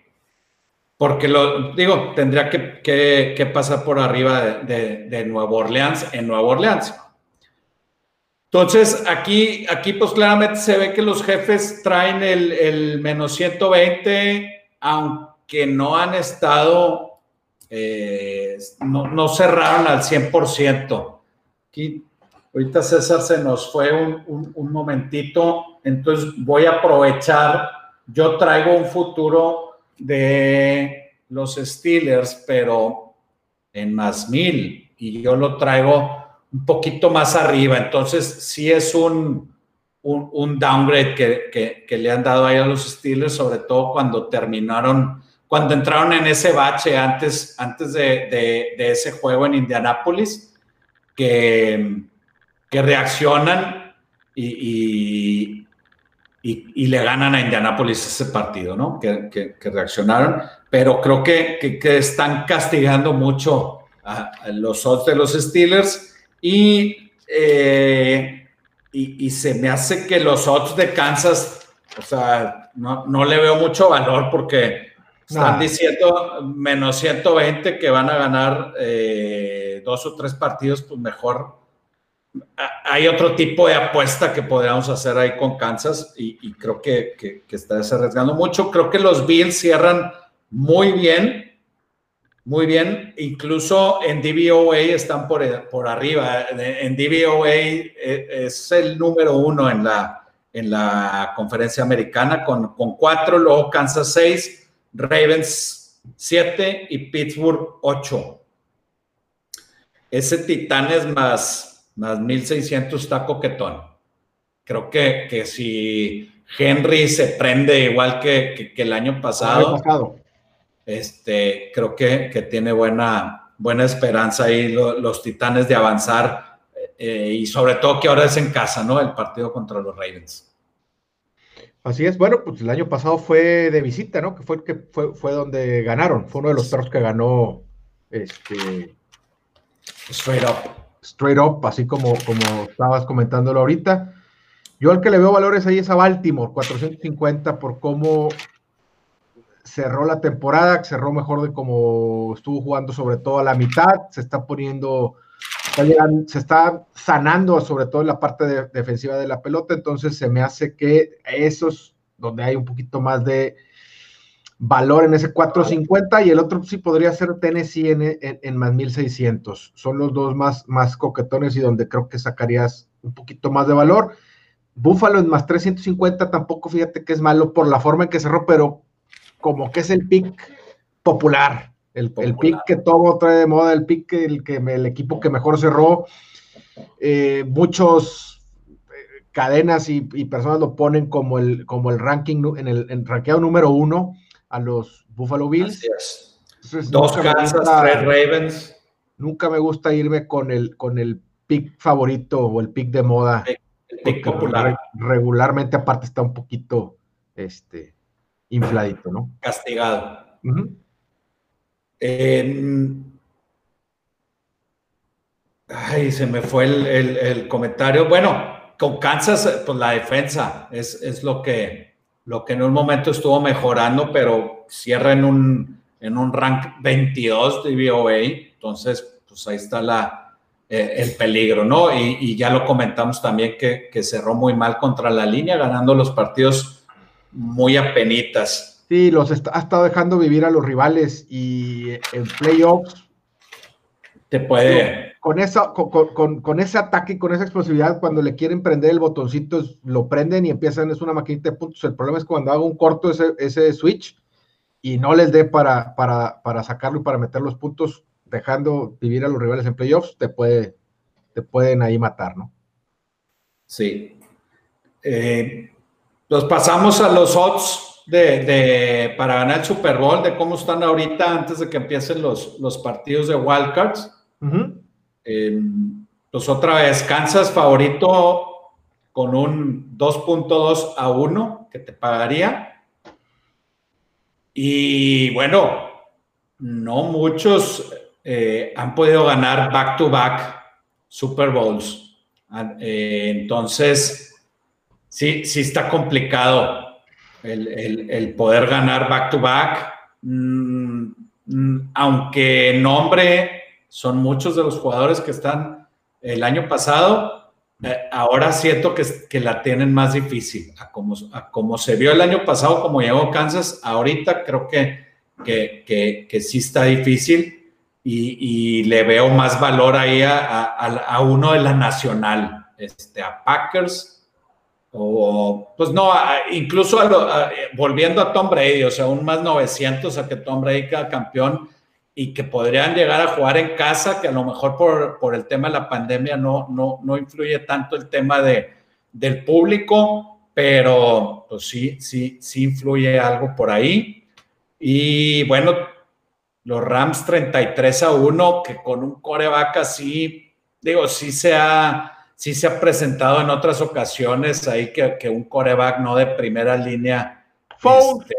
Porque lo digo, tendría que, pasar por arriba de, de, Nueva Orleans en Nueva Orleans. Entonces, aquí, aquí pues claramente se ve que los jefes traen el, menos 120, aunque no han estado eh, no, cerraron al 100%. Aquí, ahorita César se nos fue un, momentito, entonces voy a aprovechar, yo traigo un futuro de los Steelers, pero en más mil, y yo lo traigo un poquito más arriba, entonces sí es un, un, downgrade que, que, le han dado ahí a los Steelers, sobre todo cuando terminaron cuando entraron en ese bache antes, antes de, ese juego en Indianápolis, que, que reaccionan y, y, le ganan a Indianápolis ese partido, ¿no? Que, reaccionaron, pero creo que, están castigando mucho a, los odds de los Steelers eh, y, y, se me hace que los odds de Kansas, o sea, no, no le veo mucho valor porque están diciendo menos 120 que van a ganar eh, dos o tres partidos, pues mejor. Hay otro tipo de apuesta que podríamos hacer ahí con Kansas y, creo que, que, que está arriesgando mucho. Creo que los Bills cierran muy bien, muy bien. Incluso en DVOA están por, por arriba. En DVOA eh, es el número uno en la, en la conferencia americana con, con cuatro, luego Kansas seis Ravens 7 y Pittsburgh 8. Ese Titanes más, más 1600 está coquetón. Creo que, que si Henry se prende igual que, el año pasado. Este, creo que, tiene buena, buena esperanza ahí los Titanes de avanzar eh, y sobre todo que ahora es en casa, ¿no? El partido contra los Ravens. Así es, bueno, pues el año pasado fue de visita, ¿no? Que fue que fue, fue donde ganaron, fue uno de los perros que ganó este straight up. Straight up, así como, como estabas comentándolo ahorita. Yo al que le veo valores ahí es a Baltimore, 450 por cómo cerró la temporada, cerró mejor de cómo estuvo jugando sobre todo a la mitad, se está poniendo se está sanando sobre todo en la parte defensiva de la pelota, entonces se me hace que esos donde hay un poquito más de valor en ese 450 y el otro sí podría ser Tennessee en, en, más 1600. Son los dos más, más coquetones y donde creo que sacarías un poquito más de valor. Buffalo en más 350 tampoco fíjate que es malo por la forma en que cerró, pero como que es el pick popular. El, pick que todo trae de moda, el pick que el, que el equipo que mejor cerró. Eh, muchos eh, cadenas y, personas lo ponen como el, como el ranking en el en rankeado número uno a los Buffalo Bills. Dos Kansas, tres Ravens. Nunca me gusta irme con el, con el pick favorito o el pick de moda. El pick popular. Regularmente, aparte, está un poquito este, infladito, ¿no? Castigado. Ay, se me fue el, comentario. Bueno, con Kansas, pues la defensa es, lo, que, lo que en un momento estuvo mejorando, pero cierra en un, en un rank 22 de BOA. Entonces, pues ahí está la, eh, el peligro, ¿no? Y, ya lo comentamos también que, que cerró muy mal contra la línea, ganando los partidos muy apenitas. Sí, los ha estado dejando vivir a los rivales y en playoffs. Te puede. Con, esa, con, ese ataque y con esa explosividad, cuando le quieren prender el botoncito, lo prenden y empiezan, es una maquinita de puntos. El problema es cuando hago un corto ese, ese switch y no les dé para, para, sacarlo y para meter los puntos, dejando vivir a los rivales en playoffs, te, puede, te pueden ahí matar, ¿no? Sí. Eh, los pasamos a los odds de, para ganar el Super Bowl, de cómo están ahorita antes de que empiecen los, los partidos de Wildcards. Em, pues otra vez, Kansas favorito con un 2.2 a 1 que te pagaría. Y bueno, no muchos eh, han podido ganar back to back Super Bowls. Ah, eh, entonces, sí, sí está complicado el, poder ganar back to back, mm, mm, aunque nombre son muchos de los jugadores que están el año pasado, eh, ahora siento que, que, la tienen más difícil. A como, como, se vio el año pasado, como llegó Kansas, ahorita creo que, que, que sí está difícil y, le veo más valor ahí a, a, uno de la nacional, este, a Packers o, pues no, incluso volviendo a Tom Brady, o sea, un más 900 a que Tom Brady queda campeón y que podrían llegar a jugar en casa, que a lo mejor por, por el tema de la pandemia no, no, no influye tanto el tema de, del público, pero pues sí, sí, sí influye algo por ahí. Y bueno, los Rams 33 a 1, que con un coreback así, digo, sí se ha sí se ha presentado en otras ocasiones ahí que, un coreback no de primera línea. Este,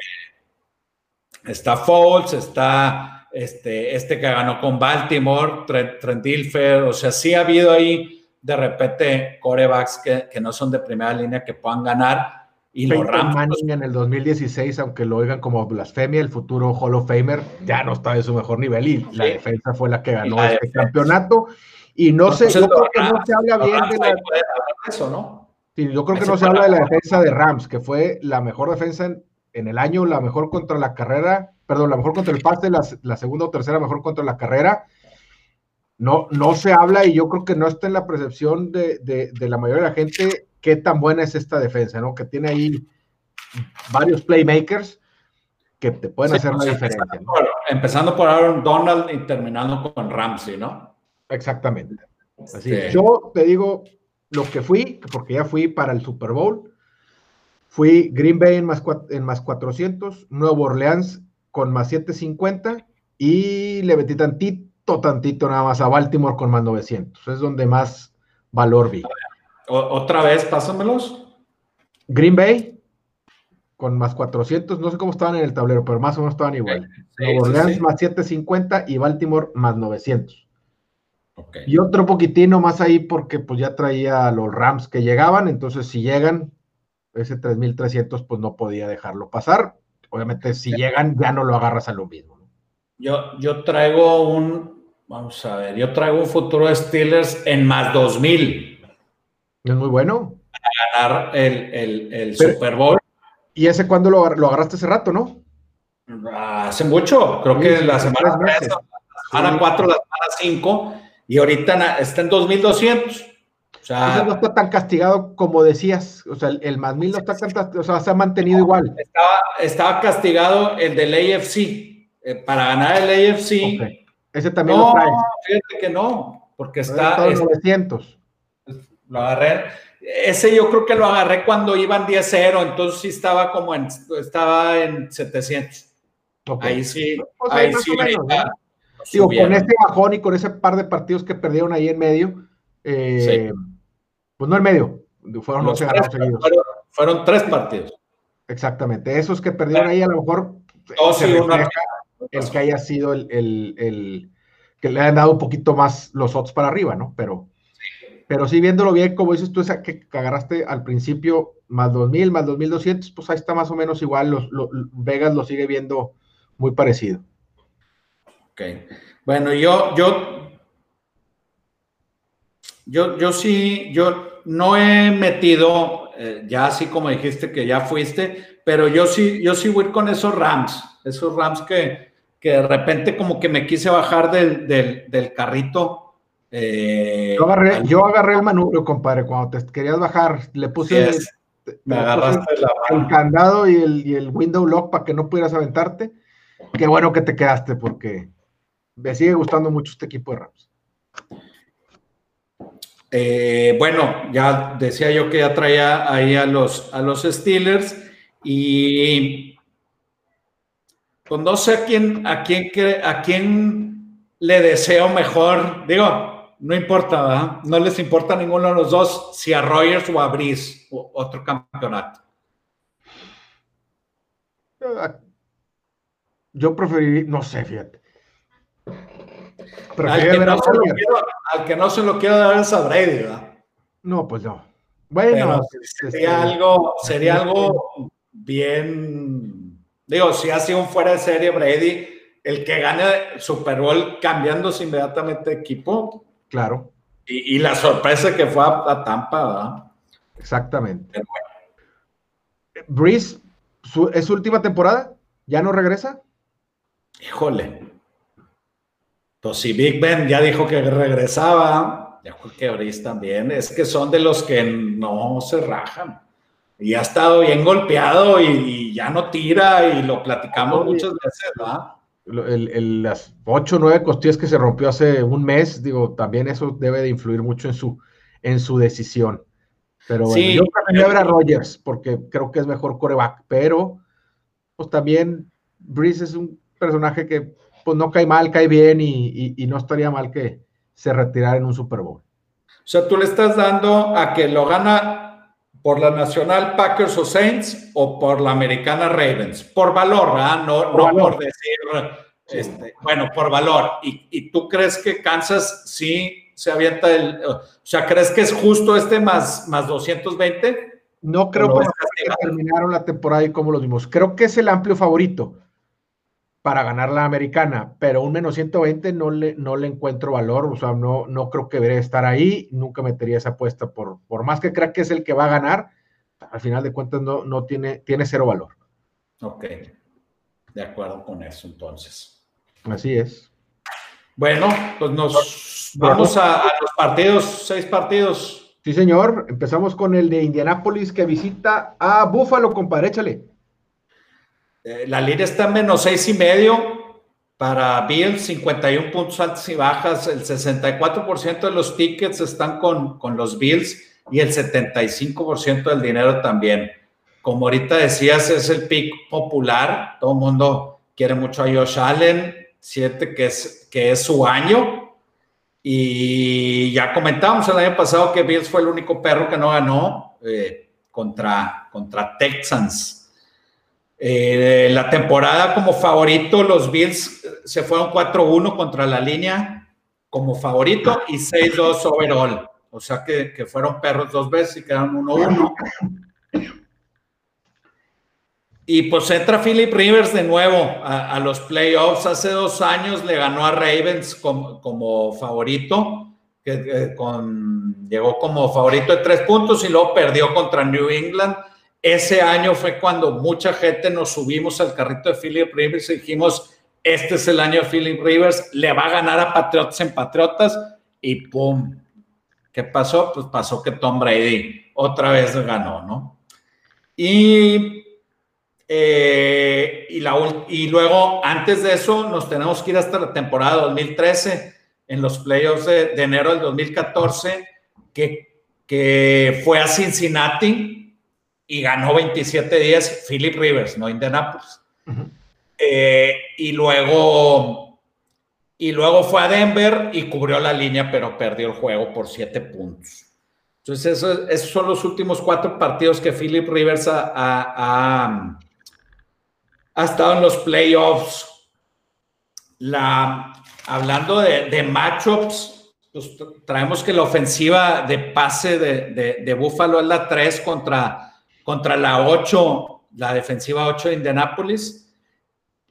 está Foles, está este, este que ganó con Baltimore, Trent, Dilfer, o sea, sí ha habido ahí de repente corebacks que, no son de primera línea que puedan ganar. Y los Rams. Pues, en el 2016, aunque lo oigan como blasfemia, el futuro Hall of Famer ya no está en su mejor nivel y la defensa fue la que ganó este campeonato. Y no sé, yo creo que no se habla bien de la. Eso, ¿no? Sí, yo creo que no se habla de la defensa de Rams, que fue la mejor defensa en, el año, la mejor contra la carrera, perdón, la mejor contra el pase, la, segunda o tercera mejor contra la carrera. No, no se habla y yo creo que no está en la percepción de, de, la mayoría de la gente qué tan buena es esta defensa, ¿no? Que tiene ahí varios playmakers que te pueden hacer una diferencia. Empezando por Aaron Donald y terminando con Ramsey, ¿no? Exactamente. Así Yo te digo lo que fui, porque ya fui para el Super Bowl. Fui Green Bay en más, en más 400, Nuevo Orleans con más 750 y le metí tantito, tantito nada más a Baltimore con más 900. Es donde más valor vi. Otra vez, pásamelos. Green Bay con más 400, no sé cómo estaban en el tablero, pero más o menos estaban igual. Nuevo Orleans más 750 y Baltimore más 900. Y otro poquitino más ahí porque pues ya traía los Rams que llegaban, entonces si llegan, ese 3300 pues no podía dejarlo pasar. Obviamente si llegan ya no lo agarras a lo mismo. Yo, yo traigo un, vamos a ver, yo traigo un futuro de Steelers en más 2000. Es muy bueno. Para ganar el, Super Bowl. ¿Y ese cuándo lo, agarraste hace rato, no? Hace mucho, creo que la semana 3, la semana 4, la semana 5, y ahorita está en 2200. O sea, no está tan castigado como decías. O sea, el, más mil no está tan o sea, se ha mantenido igual. Estaba, castigado el del AFC. Eh, para ganar el AFC. Ese también lo trae. Fíjate que no, porque está. En 900. Lo agarré. Ese yo creo que lo agarré cuando iban 10-0, entonces sí estaba como en, estaba en 700. Ahí sí, pues ahí, sí. Digo, con este bajón y con ese par de partidos que perdieron ahí en medio, eh, pues no en medio, fueron Los seguidos. Fueron, tres partidos. Exactamente, esos que perdieron ahí a lo mejor el que haya sido el, el, que le han dado un poquito más los odds para arriba, ¿no? Pero, pero sí viéndolo bien, como dices tú, esa que agarraste al principio más 2000, más 2200, pues ahí está más o menos igual, los, Vegas lo sigue viendo muy parecido. Ok. Bueno, yo, yo, yo, yo sí, yo no he metido, eh, ya así como dijiste que ya fuiste, pero yo sí, yo sí voy con esos Rams, esos Rams que, que de repente como que me quise bajar del, del, carrito. Eh, yo, agarré, yo agarré el manubrio, compadre, cuando te querías bajar, le puse, me agarraste el, candado y el, y el window lock para que no pudieras aventarte. Qué bueno que te quedaste porque me sigue gustando mucho este equipo de Rams. Eh, bueno, ya decía yo que ya traía ahí a los, a los Steelers y pues no sé a quién, a quién, a quién le deseo mejor. Digo, no importa. No les importa a ninguno de los dos si a Rogers o a Brice otro campeonato. Yo preferiría, no sé, fíjate. Al que, no se lo quiero, al que no se lo quiero dar es a Brady, ¿verdad? No, pues no. Bueno, sería este, algo, sería algo bien. Digo, si ha sido un fuera de serie Brady, el que gane Super Bowl cambiándose inmediatamente de equipo. Claro. Y, la sorpresa que fue a, Tampa, ¿verdad? Exactamente. Breeze, ¿es su última temporada? ¿Ya no regresa? Híjole, pues si Big Ben ya dijo que regresaba, ya creo que Brice también, es que son de los que no se rajan. Y ha estado bien golpeado y, ya no tira y lo platicamos muchas veces, ¿verdad? El, las ocho o nueve costillas que se rompió hace un mes, digo, también eso debe de influir mucho en su, en su decisión. Pero bueno, yo prefiero ver a Rogers porque creo que es mejor coreback, pero pues también Breeze es un personaje que pues no cae mal, cae bien y, no estaría mal que se retirara en un Super Bowl. O sea, tú le estás dando a que lo gana por la Nacional Packers o Saints o por la Americana Ravens, por valor, ¿verdad? No por, no por decir, este, bueno, por valor. ¿Y, tú crees que Kansas sí se avienta el, o sea, crees que es justo este más, más 220? No creo que terminaron la temporada y como lo vimos. Creo que es el amplio favorito para ganar la americana, pero un menos 120 no le, no le encuentro valor, o sea, no, no creo que debería estar ahí, nunca metería esa apuesta, por, por más que crea que es el que va a ganar, al final de cuentas no, no tiene, tiene cero valor. Ok, de acuerdo con eso entonces. Así es. Bueno, pues nos vamos a, los partidos, seis partidos. Sí, señor, empezamos con el de Indianápolis que visita a Búfalo, compadre, échale. Eh, la línea está en menos seis y medio para Bills, 51 puntos altos y bajas. El 64% de los tickets están con, con los Bills y el 75% del dinero también. como ahorita decías, es el pick popular. Todo el mundo quiere mucho a Josh Allen, siente que es, que es su año. Y ya comentábamos el año pasado que Bills fue el único perro que no ganó eh, contra, contra Texans. Eh, la temporada como favorito, los Bills se fueron 4-1 contra la línea como favorito y 6-2 overall. O sea que, que, fueron perros dos veces y quedaron 1-1. Y pues entra Philip Rivers de nuevo a, los playoffs. Hace dos años le ganó a Ravens como, como favorito, que, con, llegó como favorito de tres puntos y luego perdió contra New England. Ese año fue cuando mucha gente nos subimos al carrito de Philip Rivers y dijimos, este es el año de Philip Rivers, le va a ganar a Patriotas en Patriotas y ¡pum! ¿Qué pasó? Pues pasó que Tom Brady otra vez ganó, ¿no? Y eh, y, luego, antes de eso, nos tenemos que ir hasta la temporada 2013, en los playoffs de, enero del 2014, que, que fue a Cincinnati y ganó 27 días Philip Rivers, no Indianapolis. Eh, y luego y luego fue a Denver y cubrió la línea, pero perdió el juego por 7 puntos. Entonces, esos son los últimos cuatro partidos que Philip Rivers ha, ha estado en los playoffs. La, hablando de, de matchups, pues traemos que la ofensiva de pase de, de, de Buffalo es la 3 contra, contra la 8, la defensiva 8 de Indianapolis.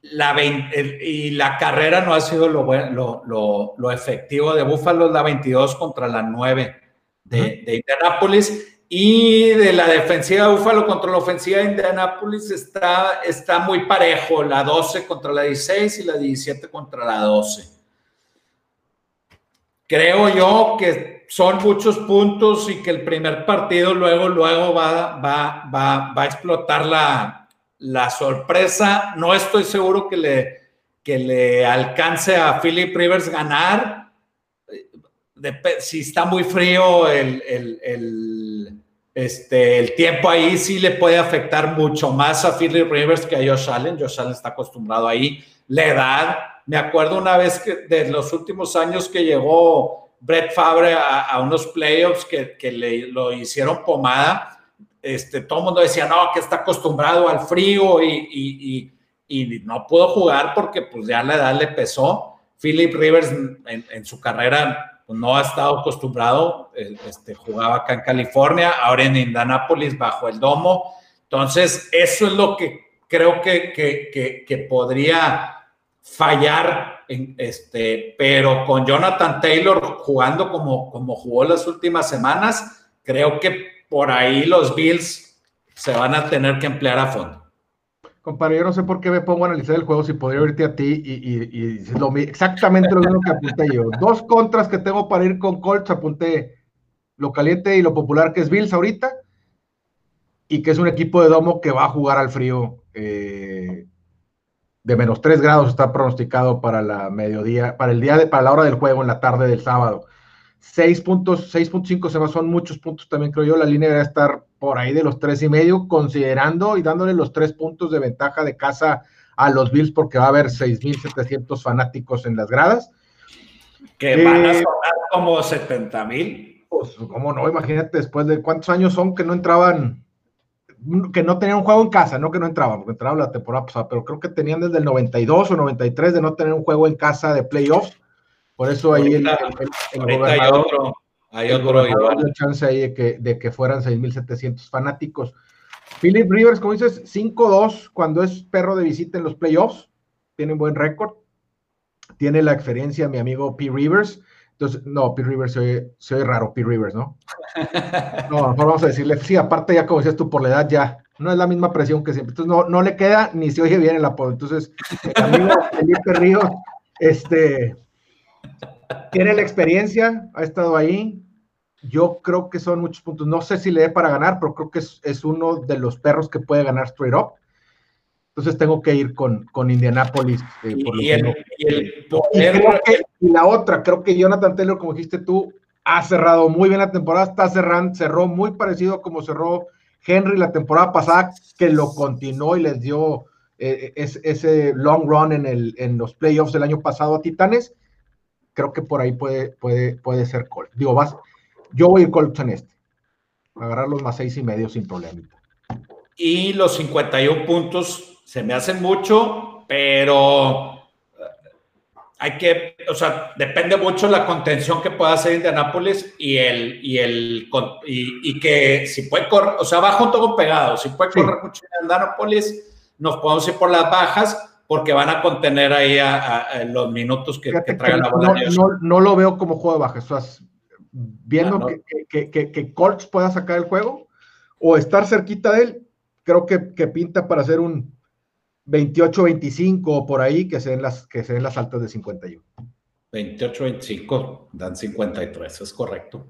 La y la carrera no ha sido lo, lo, lo, lo efectivo de Buffalo, es la 22 contra la 9 de, de Indianapolis. Y de la defensiva de Búfalo contra la ofensiva de Indianapolis está, está muy parejo, la 12 contra la 16 y la 17 contra la 12. Creo yo que son muchos puntos y que el primer partido luego, luego va, va, va, va a explotar la, la sorpresa. No estoy seguro que le, que le alcance a Philip Rivers ganar. si está muy frío el, el este, el tiempo ahí sí le puede afectar mucho más a Philip Rivers que a Josh Allen. Josh Allen está acostumbrado ahí. La edad, me acuerdo una vez que de los últimos años que llegó Brett Favre a, unos playoffs que, que, le lo hicieron pomada. Este, todo el mundo decía, no, que está acostumbrado al frío y, y, y, no pudo jugar porque pues ya la edad le pesó. Philip Rivers en, su carrera pues, no ha estado acostumbrado, eh, este, jugaba acá en California, ahora en Indianápolis bajo el domo. Entonces, eso es lo que creo que, que, que, podría fallar, en este, pero con Jonathan Taylor jugando como, como jugó las últimas semanas, creo que por ahí los Bills se van a tener que emplear a fondo. Compadre, yo no sé por qué me pongo a analizar el juego si podría irte a ti y, y, exactamente lo mismo que apunté yo. Dos contras que tengo para ir con Colts, apunté lo caliente y lo popular que es Bills ahorita y que es un equipo de domo que va a jugar al frío eh, de menos 3 grados, está pronosticado para la mediodía, para el día de, para la hora del juego en la tarde del sábado. 6 puntos, 6.5 se son muchos puntos también creo yo, la línea debe estar por ahí de los tres y medio, considerando y dándole los tres puntos de ventaja de casa a los Bills porque va a haber 6.700 fanáticos en las gradas. Que van a eh, sonar como 70 mil. Pues, ¿cómo no? Imagínate, después de cuántos años son que no entraban, que no tenían un juego en casa, no que no entraban, porque entraban la temporada pasada, pero creo que tenían desde el 92 o 93 de no tener un juego en casa de playoffs por eso ahí el, hay otro, hay otro igual. chance ahí de que, de que fueran 6.700 fanáticos. Philip Rivers, como dices, 5-2 cuando es perro de visita en los playoffs. Tiene un buen récord. Tiene la experiencia mi amigo P. Rivers. Entonces, no, P. Rivers se oye, raro, P. Rivers, ¿no? No, mejor vamos a decirle, sí, aparte ya como decías tú, por la edad ya, no es la misma presión que siempre. Entonces, no, no le queda ni se oye bien el apodo. Entonces, mi amigo (laughs) Felipe Ríos, este, tiene la experiencia, ha estado ahí. Yo creo que son muchos puntos. No sé si le dé para ganar, pero creo que es, uno de los perros que puede ganar straight up. Entonces tengo que ir con, con Indianapolis. Eh, y, el, y, la otra, creo que Jonathan Taylor, como dijiste tú, ha cerrado muy bien la temporada, está cerrando, cerró muy parecido como cerró Henry la temporada pasada que lo continuó y les dio eh, ese long run en, el, en los playoffs del año pasado a Titanes, creo que por ahí puede, puede, puede ser Colts. Digo, vas, yo voy a ir Colts en este. Agarrar los más seis y medio sin problema. Y los 51 puntos se me hacen mucho, pero hay que, o sea, depende mucho la contención que pueda hacer Indianapolis y el, y el, y, que si puede correr, o sea, va junto con pegado, si puede correr mucho en Indianapolis, nos podemos ir por las bajas porque van a contener ahí a, los minutos que, que traigan la bola. No, no, lo veo como juego de bajas, o sea, viendo ah, que, que, que, Colts pueda sacar el juego o estar cerquita de él, creo que pinta para hacer un 28, 25 o por ahí que se den las, que se las altas de 51. 28, 25 dan 53, es correcto.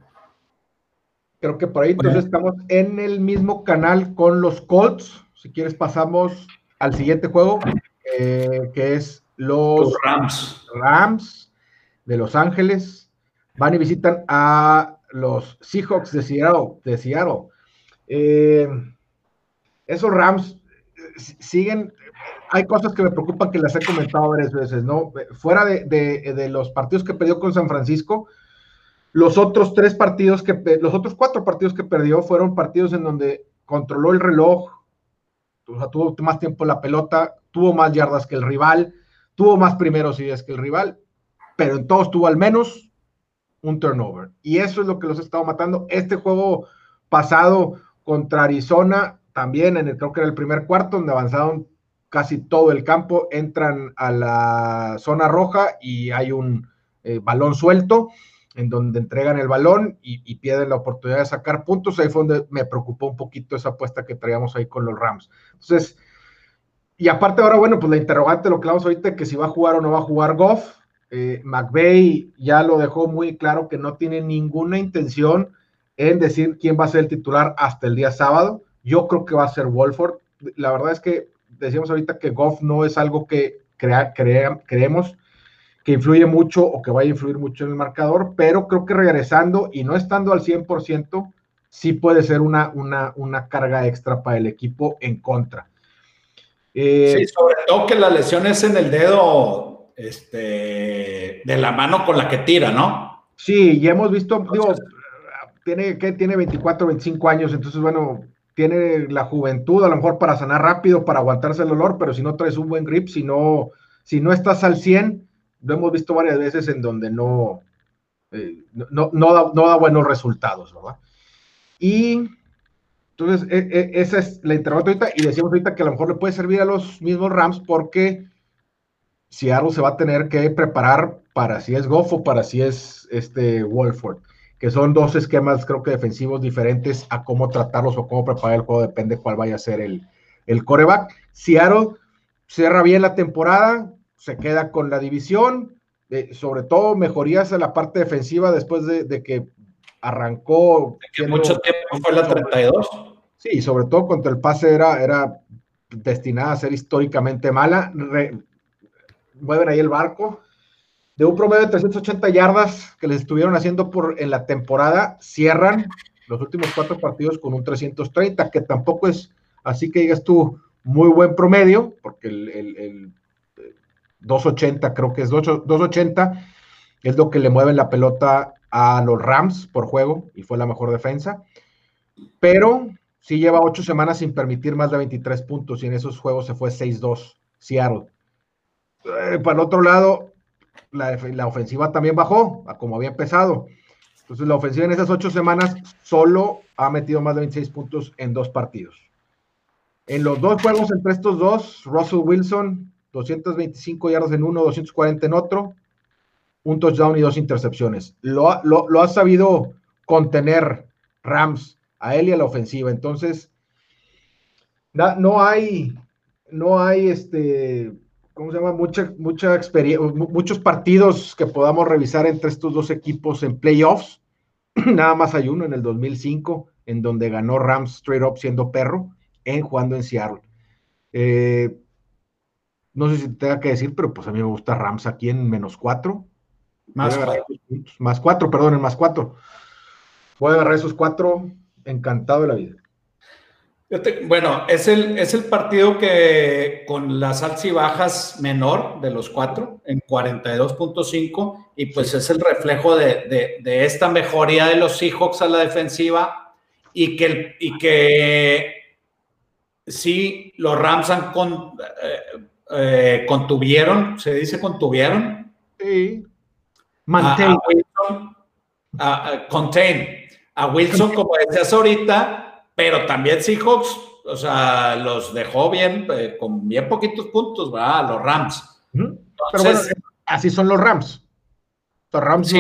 Creo que por ahí entonces estamos en el mismo canal con los Colts. Si quieres pasamos al siguiente juego, eh, que es los, Rams. Rams de Los Ángeles. Van y visitan a los Seahawks de Seattle. De Seattle. Eh, esos Rams eh, siguen hay cosas que me preocupan que las he comentado varias veces, ¿no? Fuera de, los partidos que perdió con San Francisco, los otros tres partidos que, los otros cuatro partidos que perdió fueron partidos en donde controló el reloj, o sea, tuvo más tiempo la pelota, tuvo más yardas que el rival, tuvo más primeros ideas que el rival, pero en todos tuvo al menos un turnover. Y eso es lo que los ha estado matando. Este juego pasado contra Arizona, también en el, creo que era el primer cuarto, donde avanzaron casi todo el campo, entran a la zona roja y hay un eh, balón suelto en donde entregan el balón y, pierden la oportunidad de sacar puntos. Ahí fue donde me preocupó un poquito esa apuesta que traíamos ahí con los Rams. Entonces, y aparte ahora, bueno, pues la interrogante, lo hablamos ahorita, que si va a jugar o no va a jugar Goff. Eh, McVeigh ya lo dejó muy claro que no tiene ninguna intención en decir quién va a ser el titular hasta el día sábado. Yo creo que va a ser Wolford. La verdad es que decíamos ahorita que Goff no es algo que crea, creemos que influye mucho o que vaya a influir mucho en el marcador, pero creo que regresando y no estando al 100%, sí puede ser una, una, una carga extra para el equipo en contra. Eh, sí, sobre todo que la lesión es en el dedo este, de la mano con la que tira, ¿no? Sí, ya hemos visto, digo, tiene, que tiene 24, 25 años, entonces, bueno, tiene la juventud a lo mejor para sanar rápido, para aguantarse el dolor, pero si no traes un buen grip, si no, si no estás al 100, lo hemos visto varias veces en donde no, eh, no, da, buenos resultados, ¿verdad? Y entonces, e, e, esa es la interrogante ahorita, y decíamos ahorita que a lo mejor le puede servir a los mismos Rams porque Seattle se va a tener que preparar para si es Goff o para si es este Wolford que son dos esquemas, creo que defensivos diferentes a cómo tratarlos o cómo preparar el juego, depende cuál vaya a ser el, el coreback. Seattle cierra bien la temporada, se queda con la división, eh, sobre todo mejorías en la parte defensiva después de, que arrancó. mucho tiempo fue la 32. Sí, sobre todo contra el pase era, era destinada a ser históricamente mala. mueven ahí el barco de un promedio de 380 yardas que les estuvieron haciendo por, en la temporada, cierran los últimos cuatro partidos con un 330, que tampoco es así que digas tú muy buen promedio, porque el, 280 creo que es 280, es lo que le mueve la pelota a los Rams por juego y fue la mejor defensa, pero sí lleva ocho semanas sin permitir más de 23 puntos y en esos juegos se fue 6-2 Seattle. Eh, para el otro lado, la, ofensiva también bajó como había empezado. Entonces la ofensiva en esas ocho semanas solo ha metido más de 26 puntos en dos partidos. En los dos juegos entre estos dos, Russell Wilson, 225 yardas en uno, 240 en otro, un touchdown y dos intercepciones. Lo, lo ha sabido contener Rams a él y a la ofensiva. Entonces, no hay, no hay este, ¿cómo se llama? Mucha, mucha experiencia, muchos partidos que podamos revisar entre estos dos equipos en playoffs. (clears throat) Nada más hay uno en el 2005, en donde ganó Rams straight up siendo perro, en jugando en Seattle. Eh, no sé si te tenga que decir, pero pues a mí me gusta Rams aquí en menos cuatro. Más cuatro. Más cuatro, perdón, en más cuatro. Voy a agarrar esos cuatro, encantado de la vida. Bueno, es el, es el partido que con las altas y bajas menor de los cuatro, en 42.5, y pues es el reflejo de, esta mejoría de los Seahawks a la defensiva y que, y que sí, los Rams han eh, eh, contuvieron, se dice contuvieron. Sí. Maintain. contain. A Wilson, como decías ahorita, pero también Seahawks, o sea, los dejó bien, eh, con bien poquitos puntos, ¿verdad? Los Rams. pero bueno, así son los Rams. Los Rams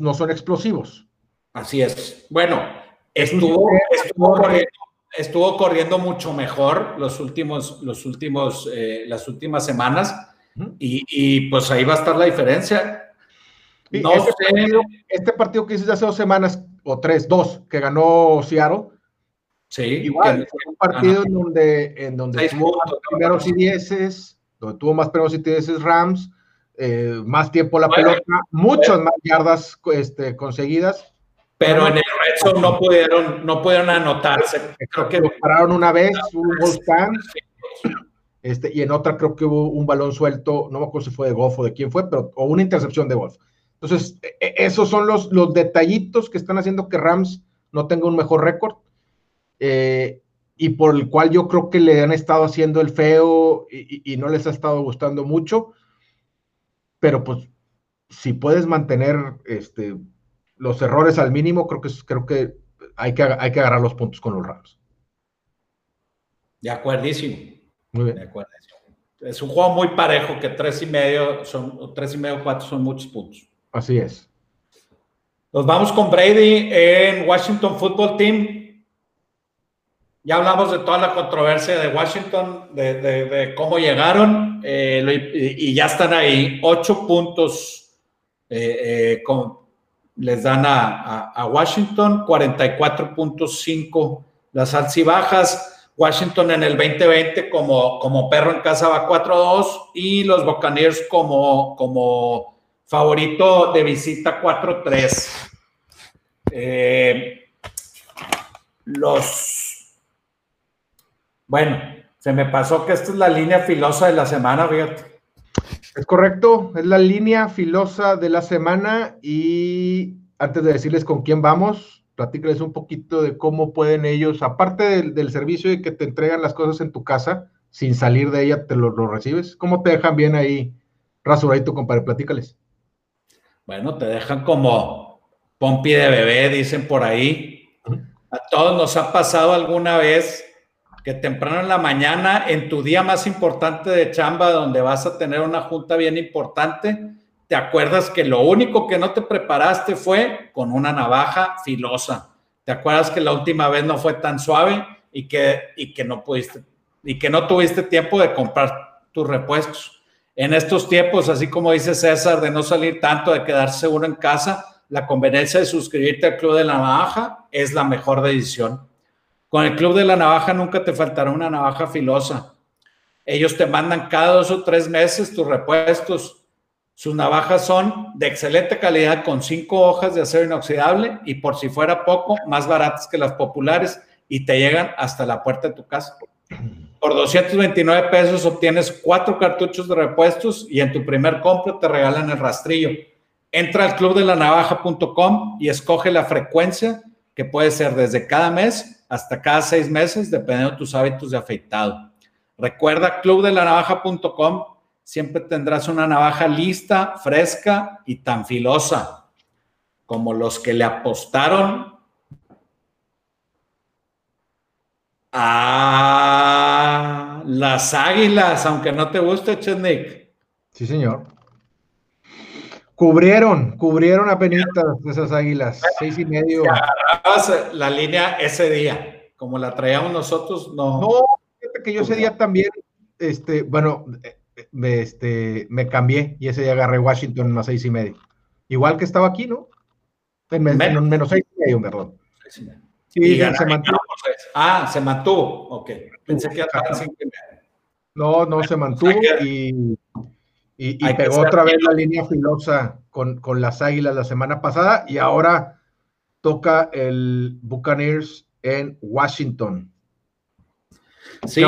no, son explosivos. Así es. Bueno, estuvo, estuvo, corriendo, mucho mejor los últimos, los últimos, eh, las últimas semanas. y, pues ahí va a estar la diferencia. No este, Partido, este partido que hiciste hace dos semanas, o tres, dos, que ganó Seattle, Sí. Igual, un partido en donde, en donde tuvo más primeros y dieces, donde tuvo más primeros y dieces Rams, eh, más tiempo la pelota, muchas más yardas este, conseguidas. Pero en el resto no pudieron, no pudieron anotarse. Creo que pararon una vez, un gol este, y en otra creo que hubo un balón suelto, no me acuerdo si fue de Goff o de quién fue, pero o una intercepción de Goff. Entonces, e, e, esos son los, los detallitos que están haciendo que Rams no tenga un mejor récord. Eh, y por el cual yo creo que le han estado haciendo el feo y, no les ha estado gustando mucho. Pero pues si puedes mantener este, los errores al mínimo, creo que, creo que, hay, que hay que agarrar los puntos con los Rams. De acuerdísimo. Muy bien. De acuerdísimo. Es un juego muy parejo que tres y medio son, tres y medio, cuatro son muchos puntos. Así es. Nos vamos con Brady en Washington Football Team. Ya hablamos de toda la controversia de Washington, de, cómo llegaron eh, y, ya están ahí. Ocho puntos eh, eh, les dan a, Washington, 44.5 las altas y bajas. Washington en el 2020 como, como perro en casa va 4-2 y los Buccaneers como, como favorito de visita 4-3. los bueno, se me pasó que esta es la línea filosa de la semana, fíjate. Es correcto, es la línea filosa de la semana y antes de decirles con quién vamos, platícales un poquito de cómo pueden ellos, aparte del, servicio de que te entregan las cosas en tu casa, sin salir de ella, te lo, recibes. ¿Cómo te dejan bien ahí rasuradito, compadre? Platícales. Bueno, te dejan como pompi de bebé, dicen por ahí. A todos nos ha pasado alguna vez que temprano en la mañana, en tu día más importante de chamba, donde vas a tener una junta bien importante, te acuerdas que lo único que no te preparaste fue con una navaja filosa. Te acuerdas que la última vez no fue tan suave y que, y que no pudiste y que no tuviste tiempo de comprar tus repuestos. En estos tiempos, así como dice César, de no salir tanto, de quedarse uno en casa, la conveniencia de suscribirte al Club de la Navaja es la mejor decisión. Con el Club de la Navaja nunca te faltará una navaja filosa. Ellos te mandan cada dos o tres meses tus repuestos. Sus navajas son de excelente calidad con cinco hojas de acero inoxidable y por si fuera poco, más baratas que las populares y te llegan hasta la puerta de tu casa. Por 229 pesos obtienes cuatro cartuchos de repuestos y en tu primer compra te regalan el rastrillo. Entra al clubdelanavaja.com y escoge la frecuencia que puede ser desde cada mes hasta cada seis meses, dependiendo de tus hábitos de afeitado. Recuerda clubdelanavaja.com, siempre tendrás una navaja lista, fresca y tan filosa como los que le apostaron a las águilas, aunque no te guste, Chesnick. Sí, señor. Cubrieron, cubrieron a penitas esas águilas, seis y medio. la línea ese día, como la traíamos nosotros, no. No, fíjate que yo ese día también, este, bueno, me, este, me cambié y ese día agarré Washington en las seis y medio. Igual que estaba aquí, ¿no? En, menos seis y medio, perdón. Sí, se mantuvo. Ah, se mantuvo, ok. Pensé que era cinco y medio. No, no se mantuvo y y, pegó otra vez la línea filosa con, con, las Águilas la semana pasada y ahora toca el Buccaneers en Washington. Sí,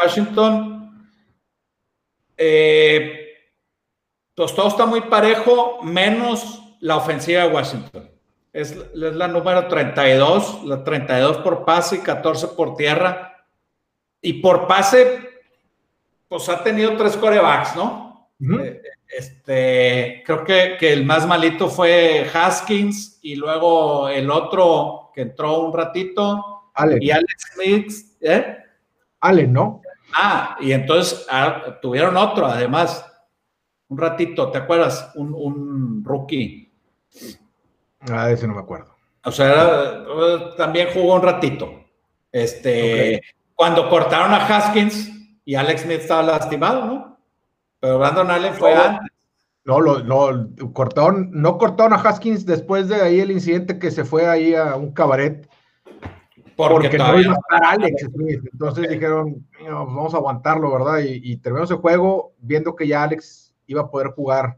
Washington, eh, pues todo está muy parejo, menos la ofensiva de Washington. Es, es, la número 32, la 32 por pase y 14 por tierra. Y por pase, pues ha tenido tres corebacks, ¿no? Eh, este, creo que, que, el más malito fue Haskins y luego el otro que entró un ratito. Y Alex Smith, ¿eh? Allen, ¿no? Ah, y entonces ah, tuvieron otro, además, un ratito, ¿te acuerdas? Un, un rookie. Ah, ese no me acuerdo. O sea, también jugó un ratito. Este, cuando cortaron a Haskins y Alex Smith estaba lastimado, ¿no? Pero Brandon Allen fue antes. No, lo, no, cortaron, no cortaron a Haskins después de ahí el incidente que se fue ahí a un cabaret porque, no iba a estar Alex Entonces dijeron, vamos a aguantarlo, ¿verdad? Y, y terminó ese juego viendo que ya Alex iba a poder jugar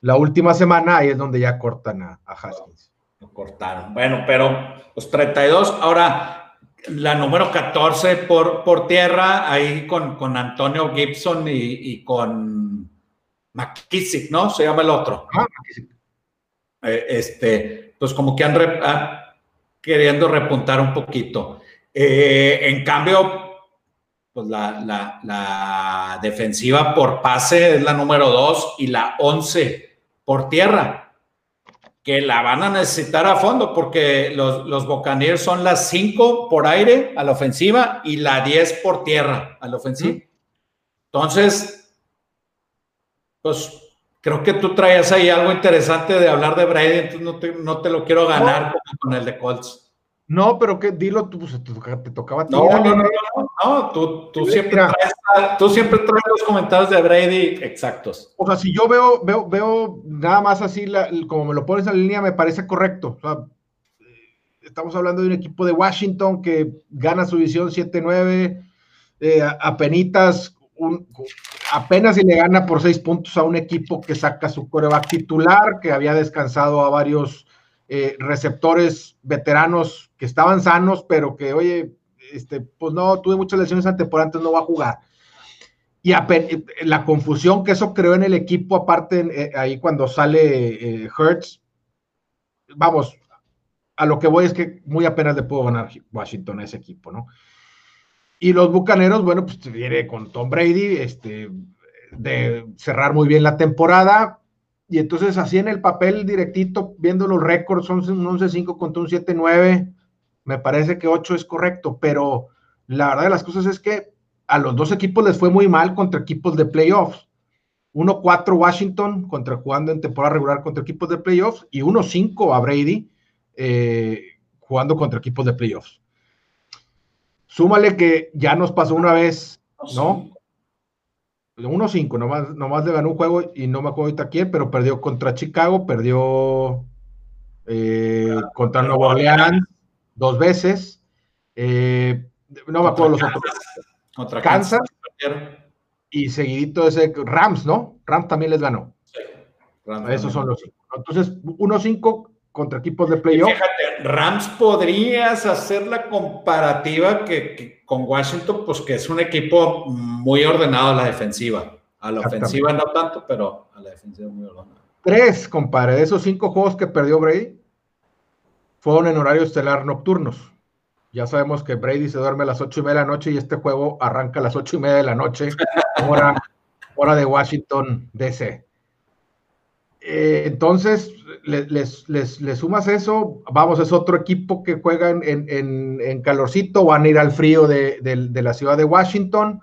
la última semana, ahí es donde ya cortan a, Haskins. Lo cortaron. Bueno, pero los 32, ahora la número 14 por, por tierra, ahí con, con Antonio Gibson y, con McKissick, ¿no? Se llama el otro. Ah, eh, este, pues como que han, queriendo repuntar un poquito. Eh, en cambio, pues la, defensiva por pase es la número 2 y la 11 por tierra, que la van a necesitar a fondo porque los, los Buccaneers son las 5 por aire a la ofensiva y la 10 por tierra a la ofensiva. Entonces, pues creo que tú traías ahí algo interesante de hablar de Brady, entonces no te, lo quiero ganar con el de Colts. No, pero que dilo tú, pues, te, tocaba. No, no, no, no, tú, siempre traes, tú siempre traes los comentarios de Brady exactos. O sea, si yo veo, veo, veo nada más así, como me lo pones en la línea, me parece correcto. O sea, estamos hablando de un equipo de Washington que gana su división 7-9, eh, apenitas apenas si le gana por seis puntos a un equipo que saca su coreback titular, que había descansado a varios eh, receptores veteranos que estaban sanos, pero que, oye, este, pues no, tuve muchas lesiones antes no va a jugar. Y la confusión que eso creó en el equipo, aparte, eh, ahí cuando sale eh, Hertz, vamos, a lo que voy es que muy apenas le puedo ganar Washington a ese equipo, ¿no? Y los Bucaneros, bueno, pues viene con Tom Brady, este, de cerrar muy bien la temporada. Y entonces así en el papel directito, viendo los récords, son un 11-5 contra un 7-9. Me parece que 8 es correcto, pero la verdad de las cosas es que a los dos equipos les fue muy mal contra equipos de playoffs. 1-4 Washington contra jugando en temporada regular contra equipos de playoffs y 1-5 a Brady eh, jugando contra equipos de playoffs. Súmale que ya nos pasó una vez, ¿no? 1-5, nomás, nomás le ganó un juego y no me acuerdo ahorita quién, pero perdió contra Chicago, perdió eh, contra Nueva Orleans dos veces. Eh, no me acuerdo los otros. Contra Kansas. y seguidito ese Rams, ¿no? Rams también les ganó. Sí. Esos son los cinco. Entonces, 1-5 contra equipos de playoff. Fíjate, Rams podrías hacer la comparativa que, con Washington, pues que es un equipo muy ordenado a la defensiva. A la ofensiva no tanto, pero a la defensiva muy ordenado. Tres, compadre, de esos cinco juegos que perdió Brady fueron en horario estelar nocturnos. Ya sabemos que Brady se duerme a las ocho y media de la noche y este juego arranca a las ocho y media de la noche, hora, hora de Washington, D.C. Eh, entonces, les, les, sumas eso, vamos, es otro equipo que juega en, en, calorcito, van a ir al frío de, la ciudad de Washington.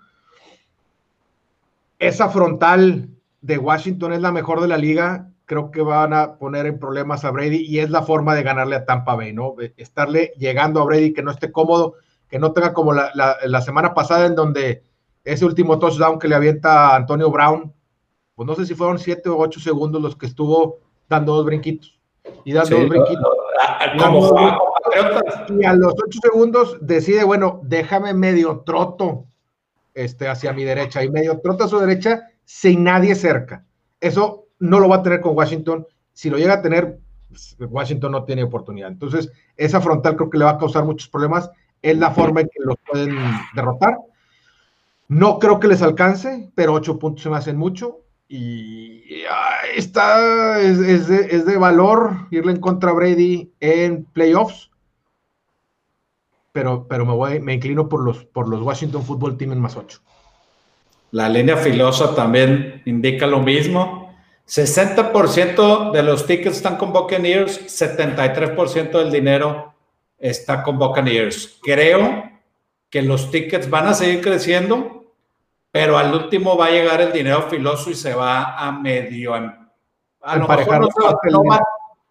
Esa frontal de Washington es la mejor de la liga, creo que van a poner en problemas a Brady y es la forma de ganarle a Tampa Bay, ¿no? Estarle llegando a Brady que no esté cómodo, que no tenga como la, la semana pasada en donde ese último touchdown que le avienta Antonio Brown, pues no sé si fueron siete o ocho segundos los que estuvo dando dos brinquitos. Y dando dos brinquitos. y a los ocho segundos decide, bueno, déjame medio troto este, hacia mi derecha y medio troto a su derecha sin nadie cerca. Eso no lo va a tener con Washington. Si lo llega a tener, pues, Washington no tiene oportunidad. Entonces, esa frontal creo que le va a causar muchos problemas. es la forma en que los pueden derrotar. No creo que les alcance, pero ocho puntos se me hacen mucho. Y está, es, de, valor irle en contra Brady en playoffs. Pero, pero me, voy, me inclino por los, por los Washington Football Team en más ocho. La línea filosa también indica lo mismo. 60% de los tickets están con Buccaneers, 73% del dinero está con Buccaneers. Creo que los tickets van a seguir creciendo, pero al último va a llegar el dinero filoso y se va a medio. Em, a lo mejor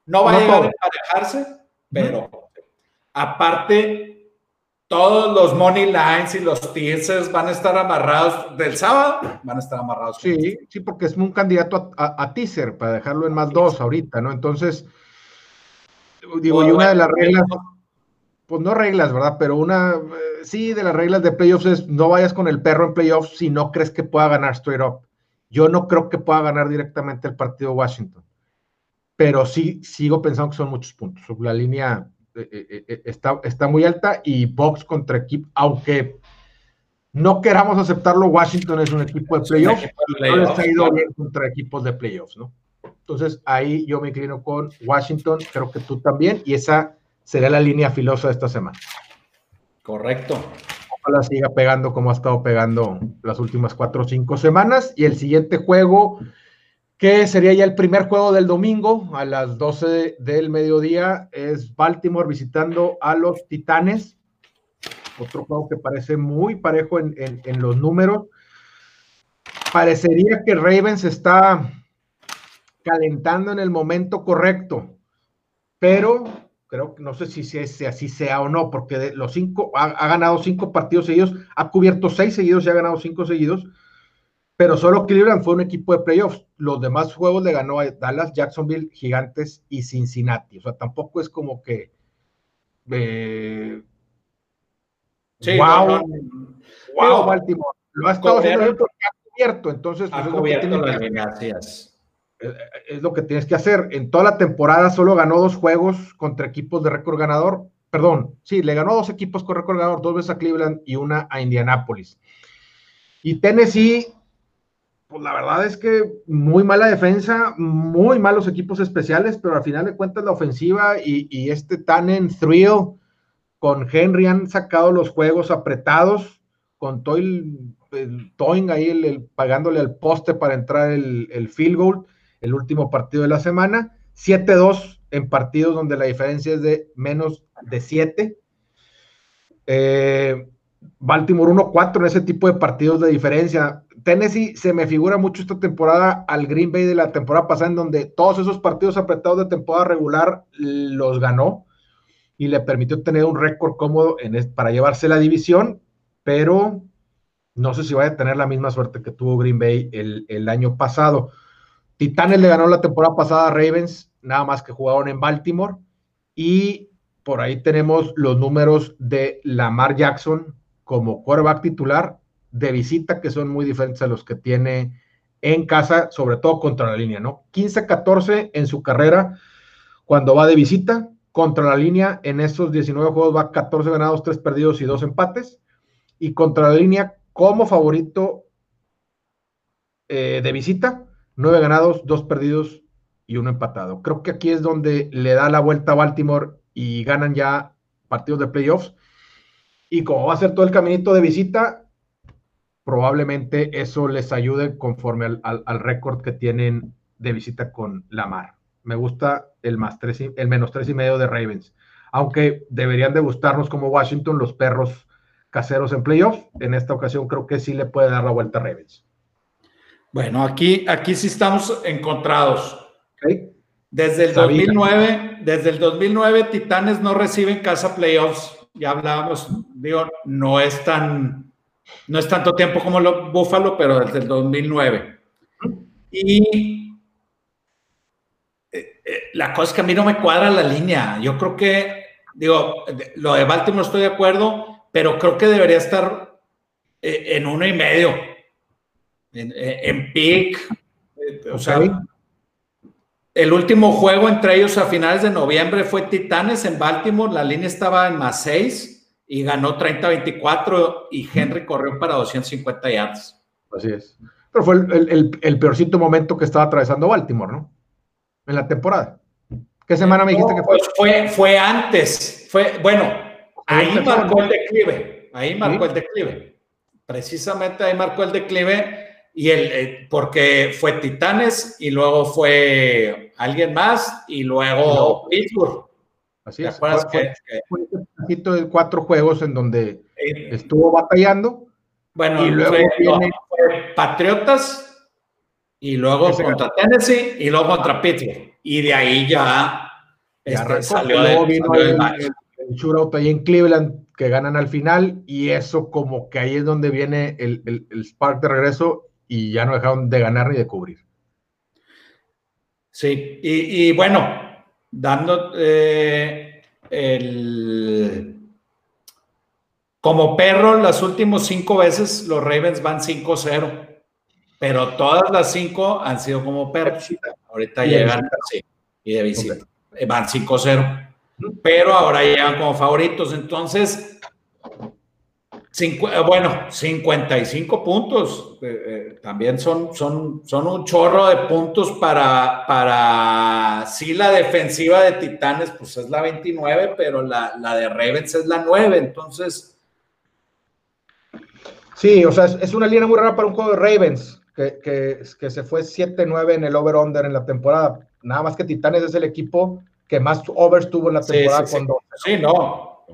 no, va, a llegar a emparejarse, pero aparte todos los money lines y los teasers van a estar amarrados del sábado, van a estar amarrados. Sí, sí, porque es un candidato a, teaser para dejarlo en más dos ahorita, ¿no? Entonces, digo, y una de las reglas, pues no reglas, ¿verdad? Pero una, eh, sí, de las reglas de playoffs es no vayas con el perro en playoffs si no crees que pueda ganar straight up. Yo no creo que pueda ganar directamente el partido Washington, pero sí sigo pensando que son muchos puntos. La línea eh, eh, está, está muy alta y Box contra equipo, aunque no queramos aceptarlo, Washington es un equipo de playoffs y no les ha ido bien contra equipos de playoffs, ¿no? Entonces ahí yo me inclino con Washington, creo que tú también, y esa sería la línea filosa de esta semana. Correcto. Ojalá siga pegando como ha estado pegando las últimas cuatro o cinco semanas. Y el siguiente juego que sería ya el primer juego del domingo a las 12 del mediodía, es Baltimore visitando a los Titanes. Otro juego que parece muy parejo en, los números. Parecería que Ravens está calentando en el momento correcto, pero creo que no sé si, si, así sea o no, porque de los cinco ha, ha, ganado cinco partidos seguidos, ha cubierto seis seguidos y ha ganado cinco seguidos pero solo Cleveland fue un equipo de playoffs. Los demás juegos le ganó a Dallas, Jacksonville, Gigantes y Cincinnati. O sea, tampoco es como que. Eh, wow, wow, Baltimore. Lo ha estado haciendo porque ha cubierto. Entonces, pues, que tienes que es lo que tienes que hacer. En toda la temporada solo ganó dos juegos contra equipos de récord ganador. Perdón, sí, le ganó dos equipos con récord ganador, dos veces a Cleveland y una a Indianapolis. Y Tennessee pues la verdad es que muy mala defensa, muy malos equipos especiales, pero al final de cuentas la ofensiva y, este tan en thrill con Henry han sacado los juegos apretados, con Toy, el, Toing ahí el, pagándole al poste para entrar el, field goal, el último partido de la semana, 7-2 en partidos donde la diferencia es de menos de 7. Eh, Baltimore 1-4 en ese tipo de partidos de diferencia. Tennessee se me figura mucho esta temporada al Green Bay de la temporada pasada, en donde todos esos partidos apretados de temporada regular los ganó y le permitió tener un récord cómodo en para llevarse la división, pero no sé si vaya a tener la misma suerte que tuvo Green Bay el, el año pasado. Titanes le ganó la temporada pasada a Ravens, nada más que jugaron en Baltimore, y por ahí tenemos los números de Lamar Jackson como quarterback titular de visita que son muy diferentes a los que tiene en casa, sobre todo contra la línea, ¿no? 15-14 en su carrera cuando va de visita, contra la línea. En esos 19 juegos va 14 ganados, 3 perdidos y 2 empates, y contra la línea como favorito eh, de visita, 9 ganados, 2 perdidos y 1 empatado. Creo que aquí es donde le da la vuelta a Baltimore y ganan ya partidos de playoffs. Y como va a ser todo el caminito de visita, probablemente eso les ayude conforme al, récord que tienen de visita con Lamar. Me gusta el, más tres el menos tres y medio de Ravens. Aunque deberían de gustarnos como Washington los perros caseros en playoffs. En esta ocasión creo que sí le puede dar la vuelta a Ravens. Bueno, aquí, aquí sí estamos encontrados. Desde el 2009, desde el 2009 Titanes no reciben casa playoffs. Ya hablábamos, digo, no es tan no es tanto tiempo como los Buffalo, pero desde el 2009. Y eh, eh, la cosa es que a mí no me cuadra la línea. Yo creo que, digo, lo de Baltimore estoy de acuerdo, pero creo que debería estar eh, en uno y medio, en, en pick. O sea, el último juego entre ellos a finales de noviembre fue Titanes en Baltimore, la línea estaba en más seis y ganó 30-24 y Henry corrió para 250 yardas. Así es. Pero fue el, peorcito momento que estaba atravesando Baltimore, ¿no? En la temporada. ¿Qué semana me dijiste que fue? Pues fue, fue antes. Fue, bueno, ahí marcó el declive. Ahí marcó el declive. Precisamente ahí marcó el declive. Y el, eh, porque fue Titanes y luego fue alguien más y luego Pittsburgh. Así es. Fue, un poquito de cuatro juegos en donde estuvo batallando. Bueno, y luego fue, Patriotas y luego contra Tennessee y luego contra Pittsburgh. Y de ahí ya, este, salió, de, el, shootout ahí en Cleveland que ganan al final y eso como que ahí es donde viene el, el, spark de regreso y ya no dejaron de ganar ni de cubrir. Sí, y, y bueno, dando eh, el... Como perro, las últimas cinco veces los Ravens van 5-0, pero todas las cinco han sido como perros. Ahorita llegan, sí, y de visita. Van 5-0, pero ahora llegan como favoritos. Entonces, eh, bueno, 55 puntos. Eh, eh, también son, son, son un chorro de puntos para, para, sí, la defensiva de Titanes, pues es la 29, pero la, de Ravens es la 9. Entonces. Sí, o sea, es, una línea muy rara para un juego de Ravens, que, que, se fue 7-9 en el over-under en la temporada. Nada más que Titanes es el equipo que más overs tuvo en la temporada. Sí, cuando... sí no.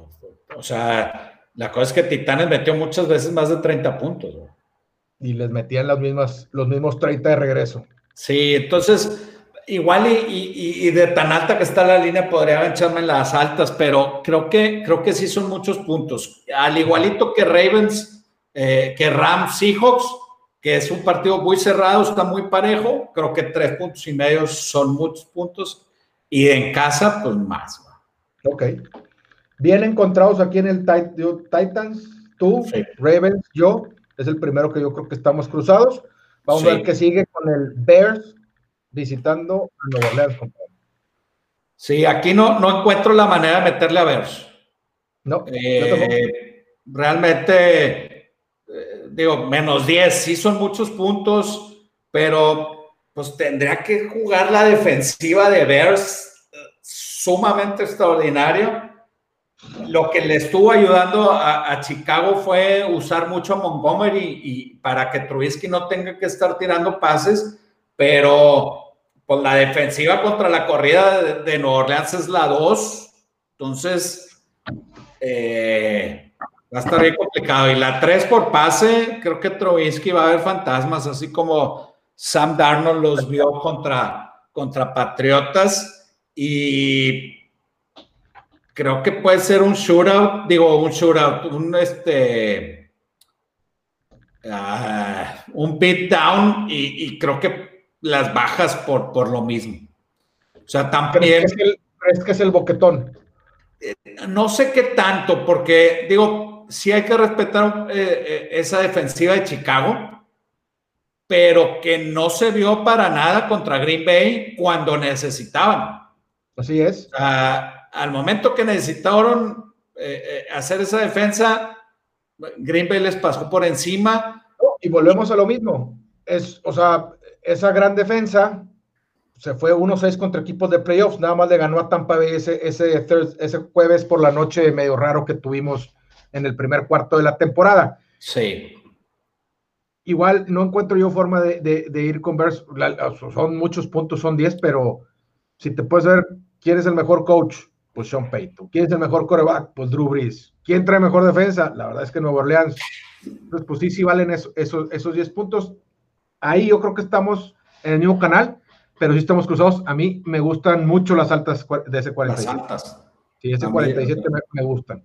O sea, la cosa es que Titanes metió muchas veces más de 30 puntos. Y les metían las mismas, los mismos 30 de regreso. Sí, entonces, igual y, de tan alta que está la línea, podría echarme en las altas, pero creo que, creo que sí son muchos puntos. Al igualito que Ravens, eh, que Rams Seahawks, que es un partido muy cerrado, está muy parejo. Creo que tres puntos y medio son muchos puntos. Y en casa, pues más. Ok. Bien encontrados aquí en el Titans, tú, Ravens, yo, es el primero que yo creo que estamos cruzados. Vamos a ver qué sigue con el Bears visitando a Nueva Orleans. Sí, aquí no, no encuentro la manera de meterle a Bears. No. Eh, realmente, eh, digo, menos 10, sí son muchos puntos, pero pues tendría que jugar la defensiva de Bears eh, sumamente extraordinaria lo que le estuvo ayudando a, Chicago fue usar mucho a Montgomery y para que Trubisky no tenga que estar tirando pases, pero pues la defensiva contra la corrida de, de Nueva Orleans es la 2, entonces eh, va a estar bien complicado. Y la 3 por pase, creo que Trubisky va a ver fantasmas, así como Sam Darnold los vio contra, contra Patriotas y creo que puede ser un shootout, digo, un shootout, un este, uh, un beat down y, creo que las bajas por, por lo mismo. O sea, también... ¿Crees que es el, que es el boquetón? Eh, no sé qué tanto, porque digo, sí hay que respetar eh, eh, esa defensiva de Chicago, pero que no se vio para nada contra Green Bay cuando necesitaban. Así es. Sea, al momento que necesitaron eh, eh, hacer esa defensa, Green Bay les pasó por encima. Y volvemos a lo mismo. Es, o sea, esa gran defensa se fue 1-6 contra equipos de playoffs. Nada más le ganó a Tampa Bay ese, ese, ese jueves por la noche medio raro que tuvimos en el primer cuarto de la temporada. Sí. Igual no encuentro yo forma de, ir con Bears. Son muchos puntos, son 10, pero si te puedes ver quién es el mejor coach, pues Sean Payton. ¿Quién es el mejor coreback? Pues Drew Brees. ¿Quién trae mejor defensa? La verdad es que Nueva Orleans. Entonces, pues sí, sí valen esos, esos 10 puntos. Ahí yo creo que estamos en el mismo canal, pero sí estamos cruzados. A mí me gustan mucho las altas de ese 47. Las altas. Sí, ese 47 me, gustan.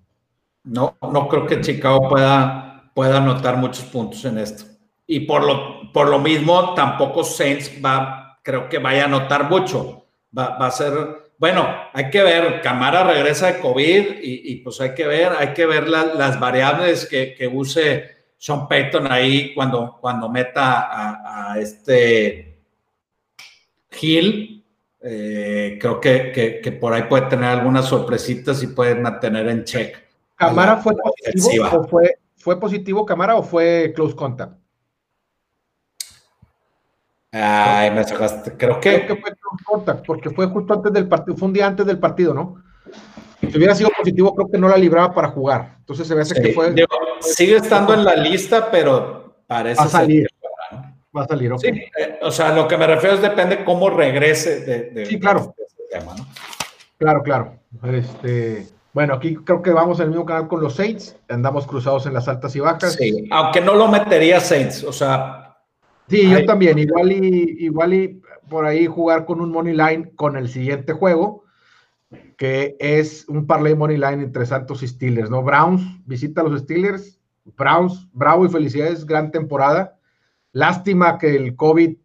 No, no creo que Chicago pueda, pueda anotar muchos puntos en esto. Y por lo, por lo mismo, tampoco Saints va, creo que vaya a anotar mucho. Va, va a ser bueno, hay que ver, Camara regresa de COVID y, pues hay que ver, hay que ver las variables que, use Sean Payton ahí cuando, cuando meta a, este Hill. Eh, creo que, por ahí puede tener algunas sorpresitas y puede mantener en check. ¿Camara fue positivo o fue, fue positivo Camara o fue close contact? Ay, me sacaste. Creo que... Creo que fue contact, porque fue justo antes del partido, fue un día antes del partido, ¿no? Si hubiera sido positivo, creo que no la libraba para jugar. Entonces se ve hace que fue. sigue estando en la lista, pero parece. Va a salir. Va a salir, Sí, eh, o sea, lo que me refiero es depende cómo regrese de, sí, claro. este tema, ¿no? Claro, claro. Este, bueno, aquí creo que vamos en el mismo canal con los Saints. Andamos cruzados en las altas y bajas. Sí, aunque no lo metería Saints, o sea. Sí, yo también. Igual y, igual y por ahí jugar con un money line con el siguiente juego que es un parlay money line entre Santos y Steelers, ¿no? Browns visita a los Steelers, Browns, bravo y felicidades, gran temporada. Lástima que el COVID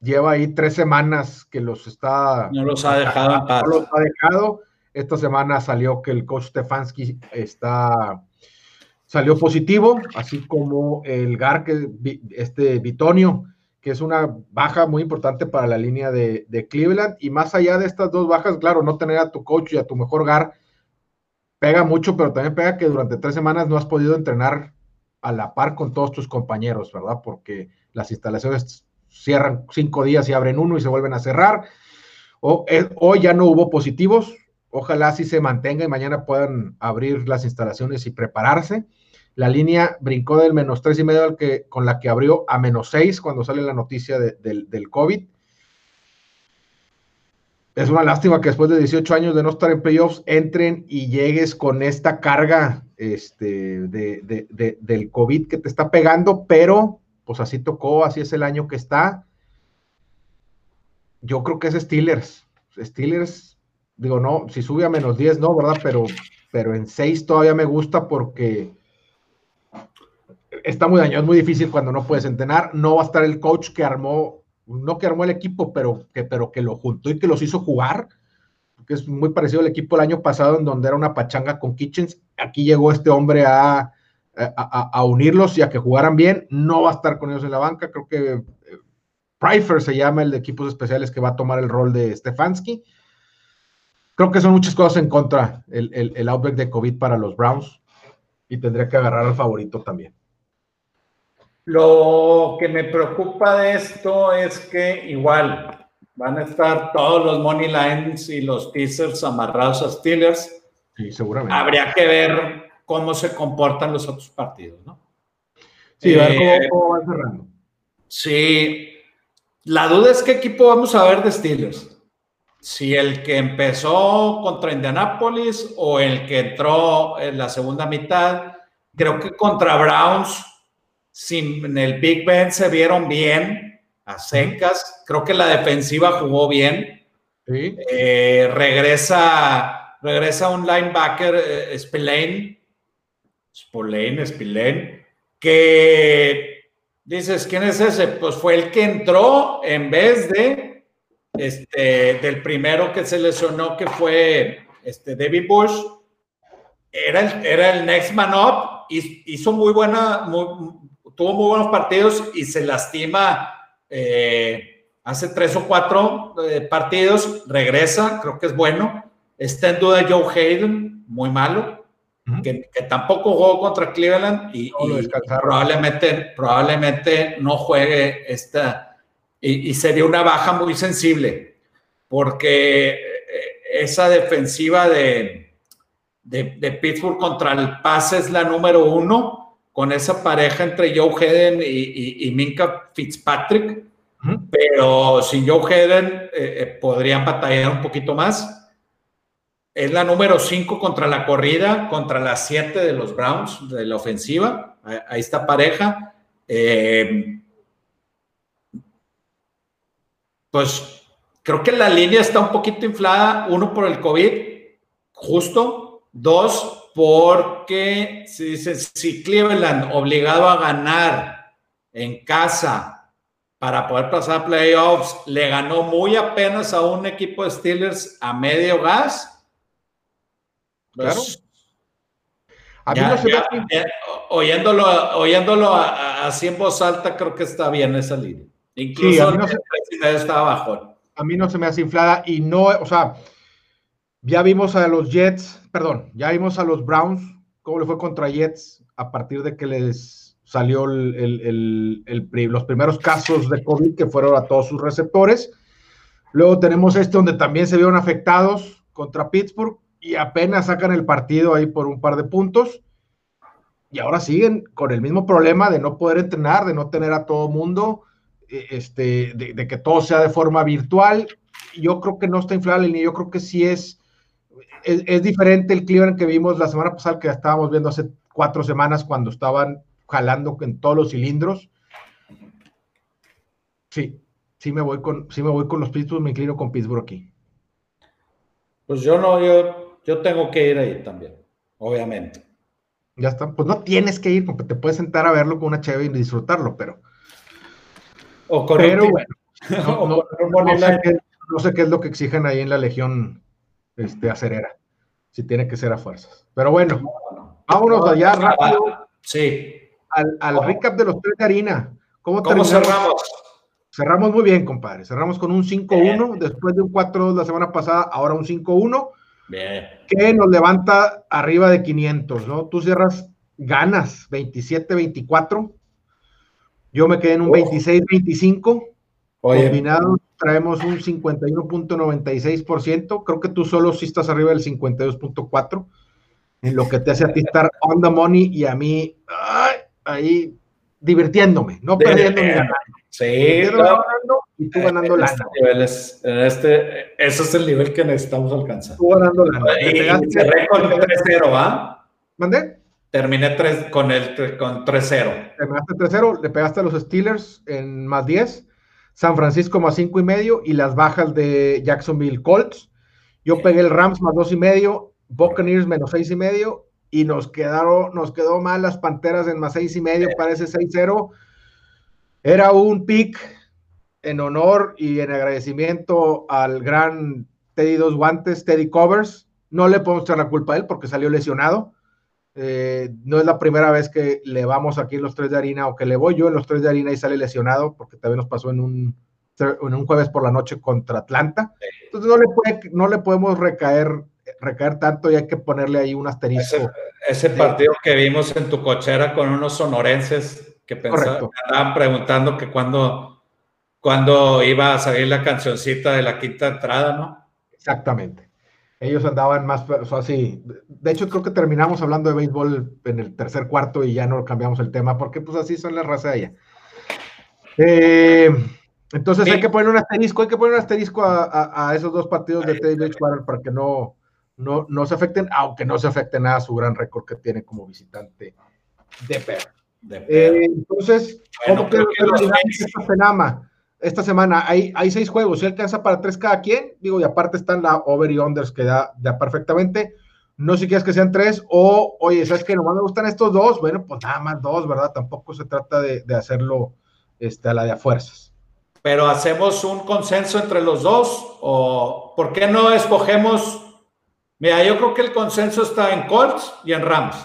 lleva ahí tres semanas que los está... No los ha dejado en paz. No los ha dejado. Esta semana salió que el coach Stefanski está salió positivo, así como el GAR, que este Bitonio, que es una baja muy importante para la línea de, Cleveland. Y más allá de estas dos bajas, claro, no tener a tu coach y a tu mejor gar pega mucho, pero también pega que durante tres semanas no has podido entrenar a la par con todos tus compañeros, ¿verdad? Porque las instalaciones cierran cinco días y abren uno y se vuelven a cerrar. O, eh, hoy ya no hubo positivos. Ojalá así se mantenga y mañana puedan abrir las instalaciones y prepararse. La línea brincó del menos tres y medio que, con la que abrió a menos seis cuando sale la noticia del COVID. Es una lástima que después de 18 años de no estar en playoffs entren y llegues con esta carga este, del COVID que te está pegando, pero pues así tocó, así es el año que está. Yo creo que es Steelers. Steelers, digo, no, si sube a menos 10, no, ¿verdad? Pero, pero en 6 todavía me gusta porque está muy dañado, es muy difícil cuando no puedes entrenar. No va a estar el coach que armó, no que armó el equipo, pero que, pero que lo juntó y que los hizo jugar, que es muy parecido al equipo el año pasado, en donde era una pachanga con Kitchens. Aquí llegó este hombre a, a, unirlos y a que jugaran bien. No va a estar con ellos en la banca. Creo que eh, Pryfer se llama el de equipos especiales que va a tomar el rol de Stefanski. Creo que son muchas cosas en contra el, el, el outbreak de COVID para los Browns y tendría que agarrar al favorito también. Lo que me preocupa de esto es que igual van a estar todos los money lines y los teasers amarrados a Steelers. Sí, seguramente. Habría que ver cómo se comportan los otros partidos, ¿no? Sí, a ver cómo, eh, cómo van cerrando. Sí. La duda es qué equipo vamos a ver de Steelers. Si el que empezó contra Indianapolis o el que entró en la segunda mitad. Creo que contra Browns en el Big Ben se vieron bien, a secas. Creo que la defensiva jugó bien. Eh, regresa, regresa un linebacker, eh, Spillane, Spillane, Spillane, que dices, ¿quién es ese? Pues fue el que entró en vez de este, del primero que se lesionó, que fue este, David Bush. Era el, era el next man up, y hizo muy buena, muy, tuvo muy buenos partidos y se lastima eh, hace tres o cuatro eh, partidos, regresa, creo que es bueno. Está en duda Joe Hayden, muy malo, que, tampoco jugó contra Cleveland y, probablemente, probablemente no juegue esta, y, sería una baja muy sensible, porque eh, esa defensiva de, de, de Pittsburgh contra el pase es la número uno con esa pareja entre Joe Hedden y, Minka Fitzpatrick, pero sin Joe Hedden eh, eh, podrían batallar un poquito más. Es la número 5 contra la corrida, contra la 7 de los Browns de la ofensiva. Ahí está pareja. Eh, pues creo que la línea está un poquito inflada, uno por el COVID, justo, dos porque si, si Cleveland obligado a ganar en casa para poder pasar a playoffs, le ganó muy apenas a un equipo de Steelers a medio gas. Pues, claro. oyéndolo, oyéndolo así en voz alta, creo que está bien esa línea. Incluso a mí no se, estaba bajo. A mí no se me hace inflada y no, o sea, ya vimos a los Jets, perdón, ya vimos a los Browns cómo le fue contra Jets a partir de que les salió los primeros casos de COVID que fueron a todos sus receptores. Luego tenemos este donde también se vieron afectados contra Pittsburgh y apenas sacan el partido ahí por un par de puntos. Y ahora siguen con el mismo problema de no poder entrenar, de no tener a todo mundo, e, este, de, que todo sea de forma virtual. Yo creo que no está inflable ni yo creo que sí es, es, diferente el Cleveland que vimos la semana pasada, que estábamos viendo hace cuatro semanas cuando estaban jalando en todos los cilindros. Sí, sí me voy con, sí me voy con los Pittsburgh, me inclino con Pittsburgh aquí. Pues yo no, yo, yo tengo que ir ahí también, obviamente. Ya está, pues no tienes que ir, porque te puedes sentar a verlo con una chévere y disfrutarlo, pero. O con pero bueno, no, sé qué, es lo que exigen ahí en la Legión este, Acerera, si tiene que ser a fuerzas. Pero bueno, vámonos allá rápido. Sí. Al, al recap de los tres de harina. ¿Cómo, ¿Cómo cerramos? Cerramos muy bien, compadre. Cerramos con un 5-1, después de un 4-2 la semana pasada, ahora un 5-1. Que nos levanta arriba de 500, ¿no? Tú cierras ganas 27-24. Yo me quedé en un 26-25. Combinado traemos un 51.96%. Creo que tú solo sí estás arriba del 52.4%. En lo que te hace a ti estar on the money y a mí ahí divirtiéndome, no perdiendo ni ganando. Sí, ganando y tú ganando en este lana. Este, este, ese es el nivel que necesitamos alcanzar. Tú ganando lana. Y cerré con 3-0, ¿ah? ¿Mandé? Terminé tres, con el con 3-0. Terminaste 3-0, le pegaste a los Steelers en más 10, San Francisco más 5 y medio y las bajas de Jacksonville Colts. Yo pegué el Rams más 2 y medio, Buccaneers menos 6 y medio y nos quedaron, nos quedó mal las Panteras en más 6 y medio, parece 6-0 era un pick en honor y en agradecimiento al gran Teddy Dos Guantes, Teddy Covers. No le podemos echar la culpa a él porque salió lesionado. Eh, no es la primera vez que le vamos aquí en los tres de harina o que le voy yo en los tres de harina y sale lesionado porque también nos pasó en un, en un jueves por la noche contra Atlanta. Entonces no le, puede, no le podemos recaer, recaer tanto y hay que ponerle ahí un asterisco. Ese, partido que vimos en tu cochera con unos sonorenses que pensaban, estaban preguntando que cuando, cuando iba a salir la cancioncita de la quinta entrada, ¿no? Exactamente. Ellos andaban más así. De hecho, creo que terminamos hablando de béisbol en el tercer cuarto y ya no cambiamos el tema, porque pues así son las razas de allá. Eh, entonces hay que poner un asterisco, hay que poner un asterisco a, esos dos partidos de Teddy Bridgewater para que no, no, no se afecten, aunque no se afecte nada su gran récord que tiene como visitante de perro. Eh, entonces, ¿cómo quedó esta semana? Esta semana hay, hay seis juegos, si alcanza para tres cada quien, digo, y aparte están la over y unders que da, perfectamente. No sé si quieres que sean tres, o oye, ¿sabes que Nomás me gustan estos dos. Bueno, pues nada más dos, ¿verdad? Tampoco se trata de, hacerlo este, a la de a fuerzas. Pero hacemos un consenso entre los dos, o ¿por qué no escogemos? Mira, yo creo que el consenso está en Colts y en Rams.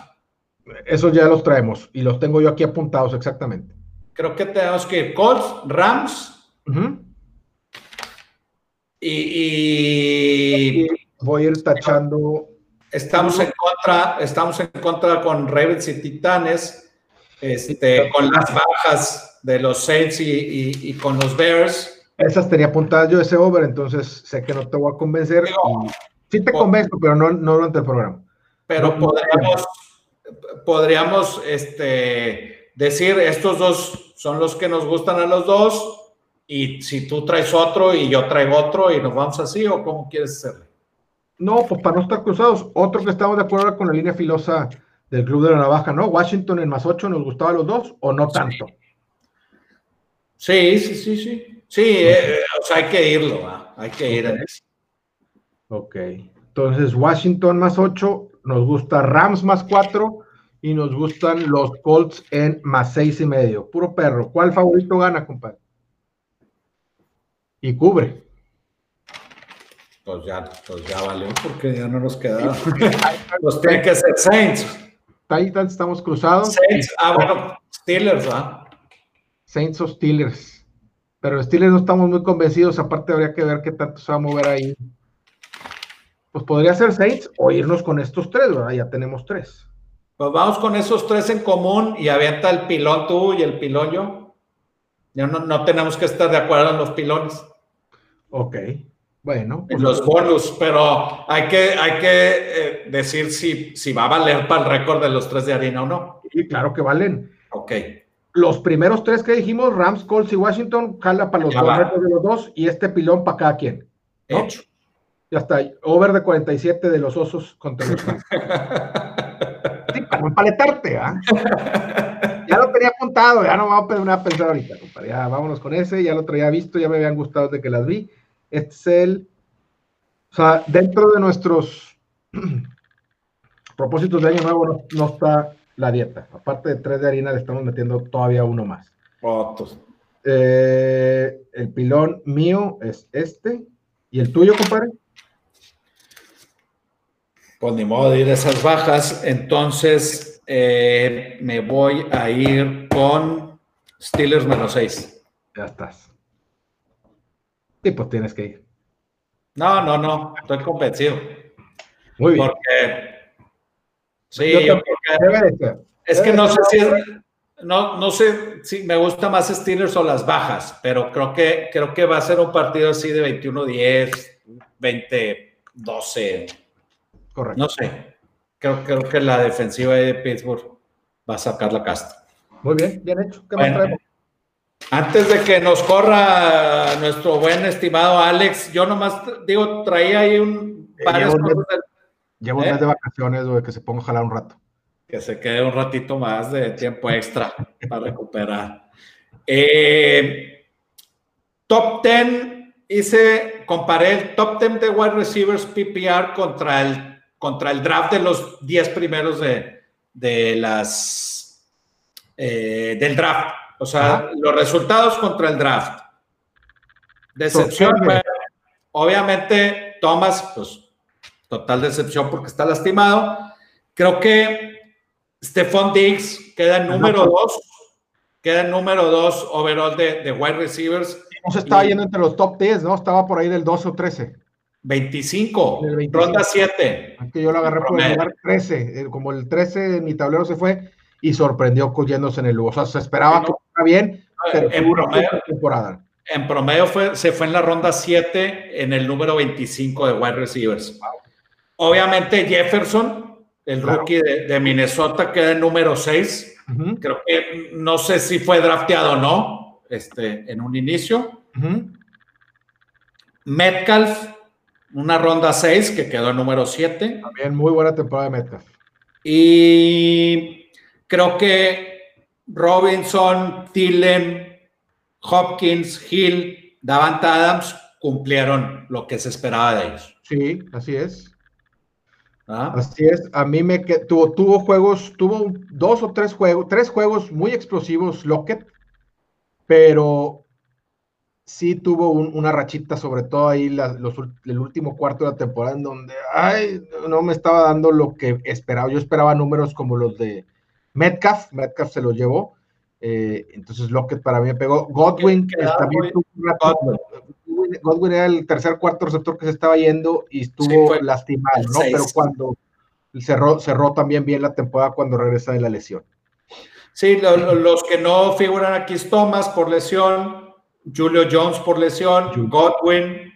Esos ya los traemos y los tengo yo aquí apuntados exactamente. Creo que tenemos que ir Colts, Rams. Y, voy a ir tachando. Estamos en contra, estamos en contra con Ravens y Titanes, este, con las bajas de los Saints y, con los Bears. Esas tenía apuntadas yo ese over, entonces sé que no te voy a convencer. sí te convenzco, pero no, no durante el programa. Pero podríamos, podríamos este, decir, estos dos son los que nos gustan a los dos, y si tú traes otro y yo traigo otro y nos vamos así, o cómo quieres hacerlo? No, pues para no estar cruzados, otro que estamos de acuerdo con la línea filosa del Club de la Navaja, ¿no? Washington en más ocho, ¿nos gustaba los dos o no tanto? Sí, sí, sí, sí. Sí, eh, o sea, hay que irlo, hay que ir en eso. Ok, entonces Washington más ocho, nos gusta Rams más cuatro y nos gustan los Colts en más seis y medio. Puro perro. ¿Cuál favorito gana, compadre? Y cubre. Pues ya, pues ya valió porque ya no nos queda. los tienen que ser Saints. Titans estamos cruzados. Saints, ah, bueno, Steelers, ¿ah? Saints o Steelers. Pero Steelers no estamos muy convencidos, aparte habría que ver qué tanto se va a mover ahí pues podría ser Saints o irnos con estos tres, ¿verdad? Ya tenemos tres. Pues vamos con esos tres en común y avienta el pilón tú y el pilón yo. Ya no, no tenemos que estar de acuerdo en los pilones. Ok. Bueno. Pues los bonus, pero hay que, hay que eh, decir si, si va a valer para el récord de los tres de harina o no. Sí, claro que valen. Ok. Los primeros tres que dijimos, Rams, Colts y Washington, jala para los Ya dos récords de los dos y este pilón para cada quien. ¿no? Hecho. Ya está. Over de 47 de los osos contra los Rams. (laughs) Sí, para no empaletarte, ¿ah? (laughs) Ya lo tenía apuntado, ya no vamos a pensar ahorita, compadre. Ya vámonos con ese, ya lo traía visto, ya me habían gustado desde que las vi. Este es el. O sea, dentro de nuestros (clears throat) propósitos de año nuevo no, no está la dieta. Aparte de tres de harina, le estamos metiendo todavía uno más. Otros. Eh, el pilón mío es este. ¿Y el tuyo, compadre? Pues ni modo de ir a esas bajas. Entonces eh, me voy a ir con Steelers menos 6. Ya estás. Sí, pues tienes que ir. No, no, no. Estoy convencido. Muy bien. Porque. Sí, Yo yo también. creo que- Debe de ser. Es que no sé si es- no, no sé si me gusta más Steelers o las bajas, pero creo que, creo que va a ser un partido así de 21-10, 20-12, Correcto. no sé. Creo, creo que la defensiva de Pittsburgh va a sacar la casta. Muy bien, bien hecho. ¿Qué más Bueno, traemos? Antes de que nos corra nuestro buen estimado Alex, yo nomás digo, traía ahí un Eh, varias llevo un cosas del- Llevo un ¿Eh? mes de vacaciones, güey, que se ponga a jalar un rato. que se quede un ratito más de tiempo extra para recuperar. Eh, top 10, hice, comparé el top 10 de wide receivers PPR contra el, contra el draft de los 10 primeros de, de las, eh, del draft. O sea, Ajá. los resultados contra el draft. Decepción, fue, obviamente, Thomas, pues, total decepción porque está lastimado. Creo que Stephon Diggs queda en número. 2, queda en número 2 overall de, de wide receivers. No se estaba Y- yendo entre los top 10, ¿no? Estaba por ahí del 12 o 13. 25, Del 25. ronda 7. Es que yo lo agarré por el lugar 13. eh, Como el 13 en mi tablero se fue y sorprendió cogiéndose en el. O sea, se esperaba que bien, pero En promedio, temporada. en promedio fue, se fue en la ronda 7 en el número 25 de wide receivers. Obviamente Jefferson, el Claro. rookie de, de Minnesota, queda en número 6. Ujú, Creo que no sé si fue drafteado o no este, en un inicio. Metcalf, una ronda 6 que quedó en número 7. También muy buena temporada de Metcalf. Y creo que Robinson, Thielen, Hopkins, Hill, Davante Adams cumplieron lo que se esperaba de ellos. Sí, así es. ¿ah? Así es. A mí me que- tuvo, tuvo juegos, tuvo dos o tres juegos, tres juegos muy explosivos, Lockett, pero sí tuvo un- una rachita, sobre todo ahí la- los el último cuarto de la temporada, en donde ay, no me estaba dando lo que esperaba. Yo esperaba números como los de Metcalf, Metcalf se los llevó. eh, entonces Lockett para mí me pegó. Godwin, también Godwin, Godwin era el tercer cuarto receptor que se estaba yendo y estuvo Sí, lastimado, ¿no? seis. Pero cuando cerró, cerró también bien la temporada cuando regresa de la lesión. Sí, lo- lo- los que no figuran aquí es Thomas por lesión, Julio Jones por lesión, Julio. Godwin,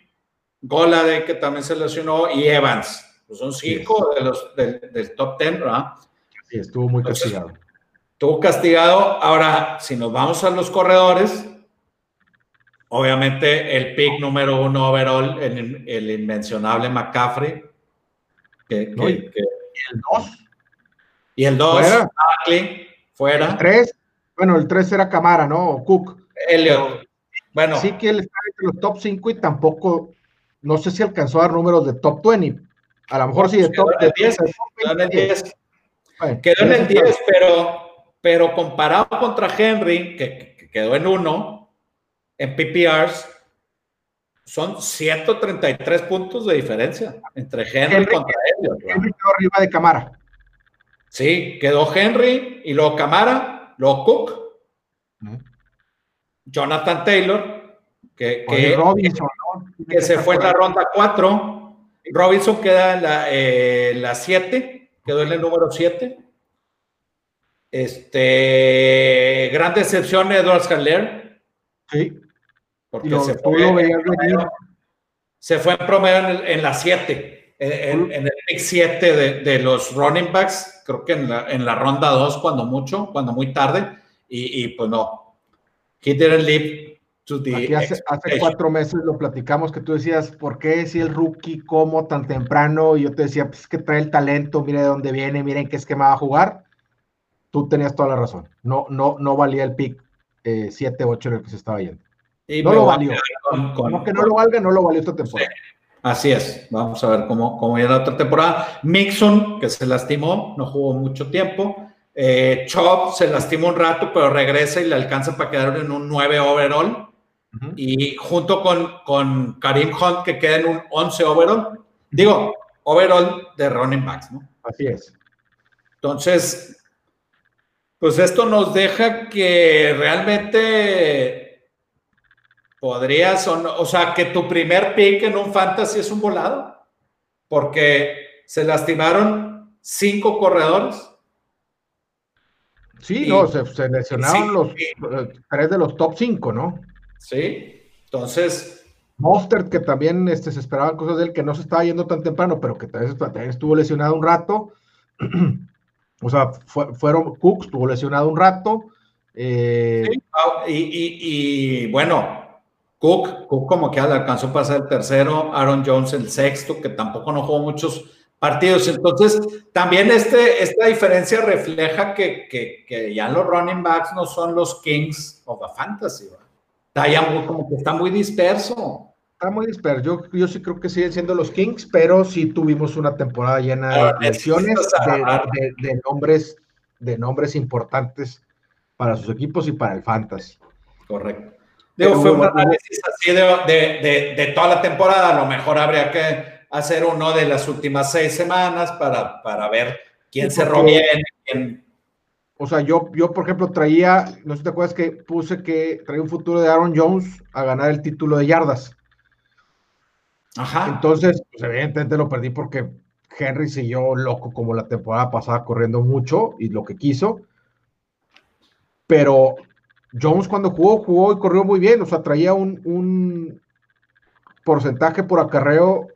Golade que también se lesionó y Evans. Pues son cinco de los, del, del top 10, ¿verdad? Sí, estuvo muy Entonces, castigado. Estuvo castigado. Ahora, si nos vamos a los corredores, obviamente el pick número uno overall, el, el inmencionable McCaffrey. que- No, que- y- que- El 2, y el dos, Fuera. Barkley, fuera. 3, bueno, el 3 era Camara, ¿no? O Cook. Elliot. Bueno, Sí que él está entre los top 5 y tampoco, no sé si alcanzó a dar números de top 20. A lo mejor sí de top en el 10, de top quedó en el 20. 10. Bueno, Quedó en el eso 10, pero, pero comparado contra Henry, que, que quedó en 1, en PPRs, son 133 puntos de diferencia entre Henry, Henry- contra. ¿verdad? Henry quedó arriba de Camara. Sí, quedó Henry y luego Camara, luego Cook, Jonathan Taylor, que, que, Robinson, ¿no? Tiene que se fue en la ronda 4. Robinson queda en la, eh, la 7, quedó en el número 7. Este, gran decepción Edward Scaler. Sí. Porque se, fue, se, fue, en promedio en, la 7, en, el pick 7 de, los running backs, creo que en la, en la ronda 2, cuando mucho, cuando muy tarde, y, y pues no. He didn't live Aquí hace, hace, cuatro meses lo platicamos que tú decías, ¿por qué si el rookie como tan temprano? Y yo te decía, pues es que trae el talento, mire de dónde viene, miren qué esquema va a jugar. Tú tenías toda la razón. No, no, no valía el pick 7, eh, 8 en el que se estaba yendo. no lo valió. como que no lo valga, no lo valió esta temporada. Así es. Vamos a ver cómo, cómo viene la otra temporada. Mixon, que se lastimó, no jugó mucho tiempo. Eh, Chop se lastimó un rato, pero regresa y le alcanza para quedar en un 9 overall. Y junto con, con Karim Hunt, que queda en un 11 overall, digo, overall de running backs, ¿no? Así es. Entonces, pues esto nos deja que realmente podrías, o, o sea, que tu primer pick en un fantasy es un volado, porque se lastimaron cinco corredores. Sí, no, se, se lesionaron los eh, tres de los top cinco, ¿no? Sí, entonces. Mostert, que también este, se esperaban cosas de él, que no se estaba yendo tan temprano, pero que también, estuvo lesionado un rato. (clears throat) o sea, fueron Cook, estuvo lesionado un rato. Eh, ah, y, bueno, Cook, Cook como que alcanzó a pasar el tercero, Aaron Jones el sexto, que tampoco no jugó muchos partidos. Entonces, también este, esta diferencia refleja que, que, ya los running backs no son los kings of the fantasy. Está ya como que está muy disperso. Está muy disperso. Yo, sí creo que siguen siendo los Kings, pero sí tuvimos una temporada llena de lesiones, de, nombres, de nombres importantes para sus equipos y para el Fantasy. Correcto. Digo, fue un análisis así de, toda la temporada. A lo mejor habría que hacer uno de las últimas seis semanas para, para ver quién cerró bien, quién o sea, yo, yo, por ejemplo, traía, no sé si te acuerdas que puse que traía un futuro de Aaron Jones a ganar el título de yardas. Ajá. Entonces, pues, evidentemente lo perdí porque Henry siguió loco como la temporada pasada, corriendo mucho y lo que quiso. Pero Jones cuando jugó, jugó y corrió muy bien. O sea, traía un, un porcentaje por acarreo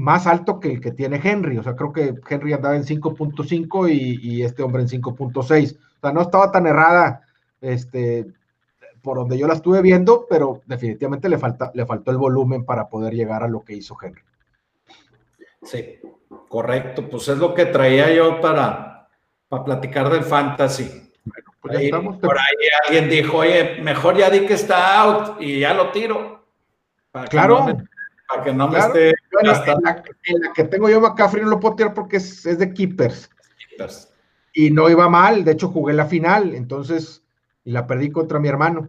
más alto que el que tiene Henry. O sea, creo que Henry andaba en 5.5 y, este hombre en 5.6. O sea, no estaba tan errada este, por donde yo la estuve viendo, pero definitivamente le, falta, le faltó el volumen para poder llegar a lo que hizo Henry. Sí, correcto. Pues es lo que traía yo para, para platicar del fantasy. Pues por ahí alguien dijo, oye, mejor ya di que está out y ya lo tiro. claro para que no me esté. En, la, que tengo yo McCaffrey no lo puedo tirar porque es, de keepers. Y no iba mal, de hecho jugué la final, entonces, y la perdí contra mi hermano.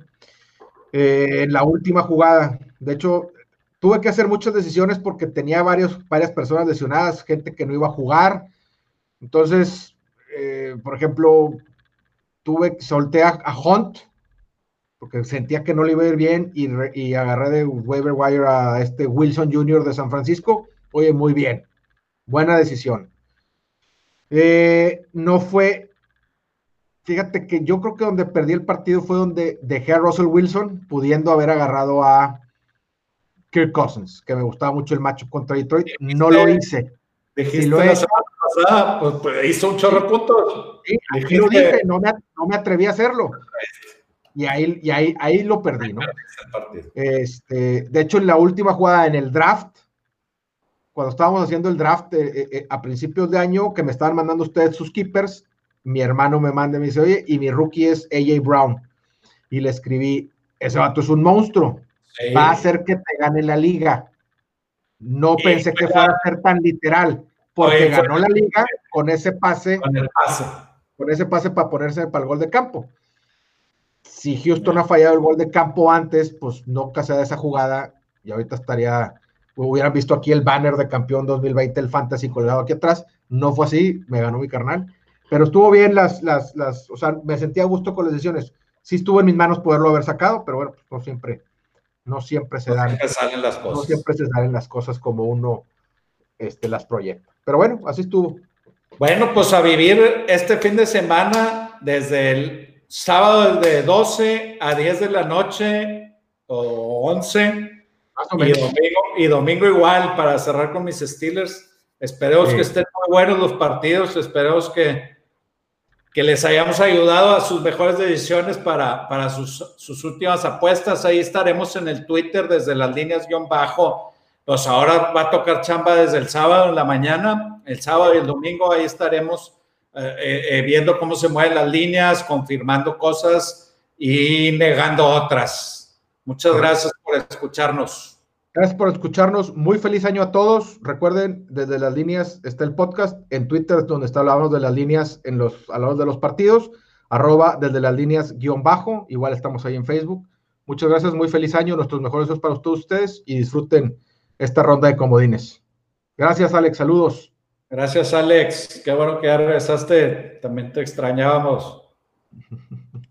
Eh, en la última jugada, de hecho, tuve que hacer muchas decisiones porque tenía varios, varias personas lesionadas, gente que no iba a jugar. Entonces, eh, por ejemplo, tuve, solté a Hunt, porque sentía que no le iba a ir bien y, agarré de waiver wire a este Wilson Jr. de San Francisco. Oye, muy bien. Buena decisión. Eh, no fue, fíjate que yo creo que donde perdí el partido fue donde dejé a Russell Wilson, pudiendo haber agarrado a Kirk Cousins, que me gustaba mucho el macho contra Detroit. No lo hice. si lo la pasada, pues, pues, hizo un chorro de puntos. Sí, dije, no me, no me atreví a hacerlo y ahí, y ahí, ahí lo perdí, ¿no? Este, de hecho, en la última jugada en el draft, cuando estábamos haciendo el draft eh, eh, eh, a principios de año, que me estaban mandando ustedes sus keepers, mi hermano me manda y me dice, oye, y mi rookie es AJ Brown. Y le escribí, ese vato es un monstruo, va a hacer que te gane la liga. No pensé que fuera a ser tan literal, porque ganó la liga con ese pase, con el pase, con ese pase para ponerse para el gol de campo si Houston ha fallado el gol de campo antes, pues nunca se da esa jugada y ahorita estaría, hubieran visto aquí el banner de campeón 2020, el fantasy colgado aquí atrás. No fue así, me ganó mi carnal. Pero estuvo bien las, las, las, o sea, me sentía a gusto con las decisiones. Sí estuvo en mis manos poderlo haber sacado, pero bueno, pues no siempre, no siempre se dan. salen las cosas. No siempre se salen las cosas como uno este, las proyecta. Pero bueno, así estuvo. Bueno, pues a vivir este fin de semana desde el sábado de 12 a 10 de la noche o 11 y domingo, y domingo igual para cerrar con mis Steelers. Esperemos que estén muy buenos los partidos, esperemos que, que les hayamos ayudado a sus mejores decisiones para, para sus, sus últimas apuestas. Ahí estaremos en el Twitter desde las líneas guion bajo. Pues ahora va a tocar chamba desde el sábado en la mañana, el sábado y el domingo, ahí estaremos eh, eh, eh, viendo cómo se mueven las líneas, confirmando cosas y negando otras. Muchas gracias por escucharnos. Gracias por escucharnos. Muy feliz año a todos. Recuerden, desde las líneas está el podcast. En Twitter, donde está hablando de las líneas en los, a de los partidos. Arroba desde las líneas guion bajo. Igual estamos ahí en Facebook. Muchas gracias. Muy feliz año. Nuestros mejores deseos para todos ustedes y disfruten esta ronda de comodines. Gracias, Alex. Saludos. Gracias, Alex. Qué bueno que ya regresaste. También te extrañábamos. (laughs)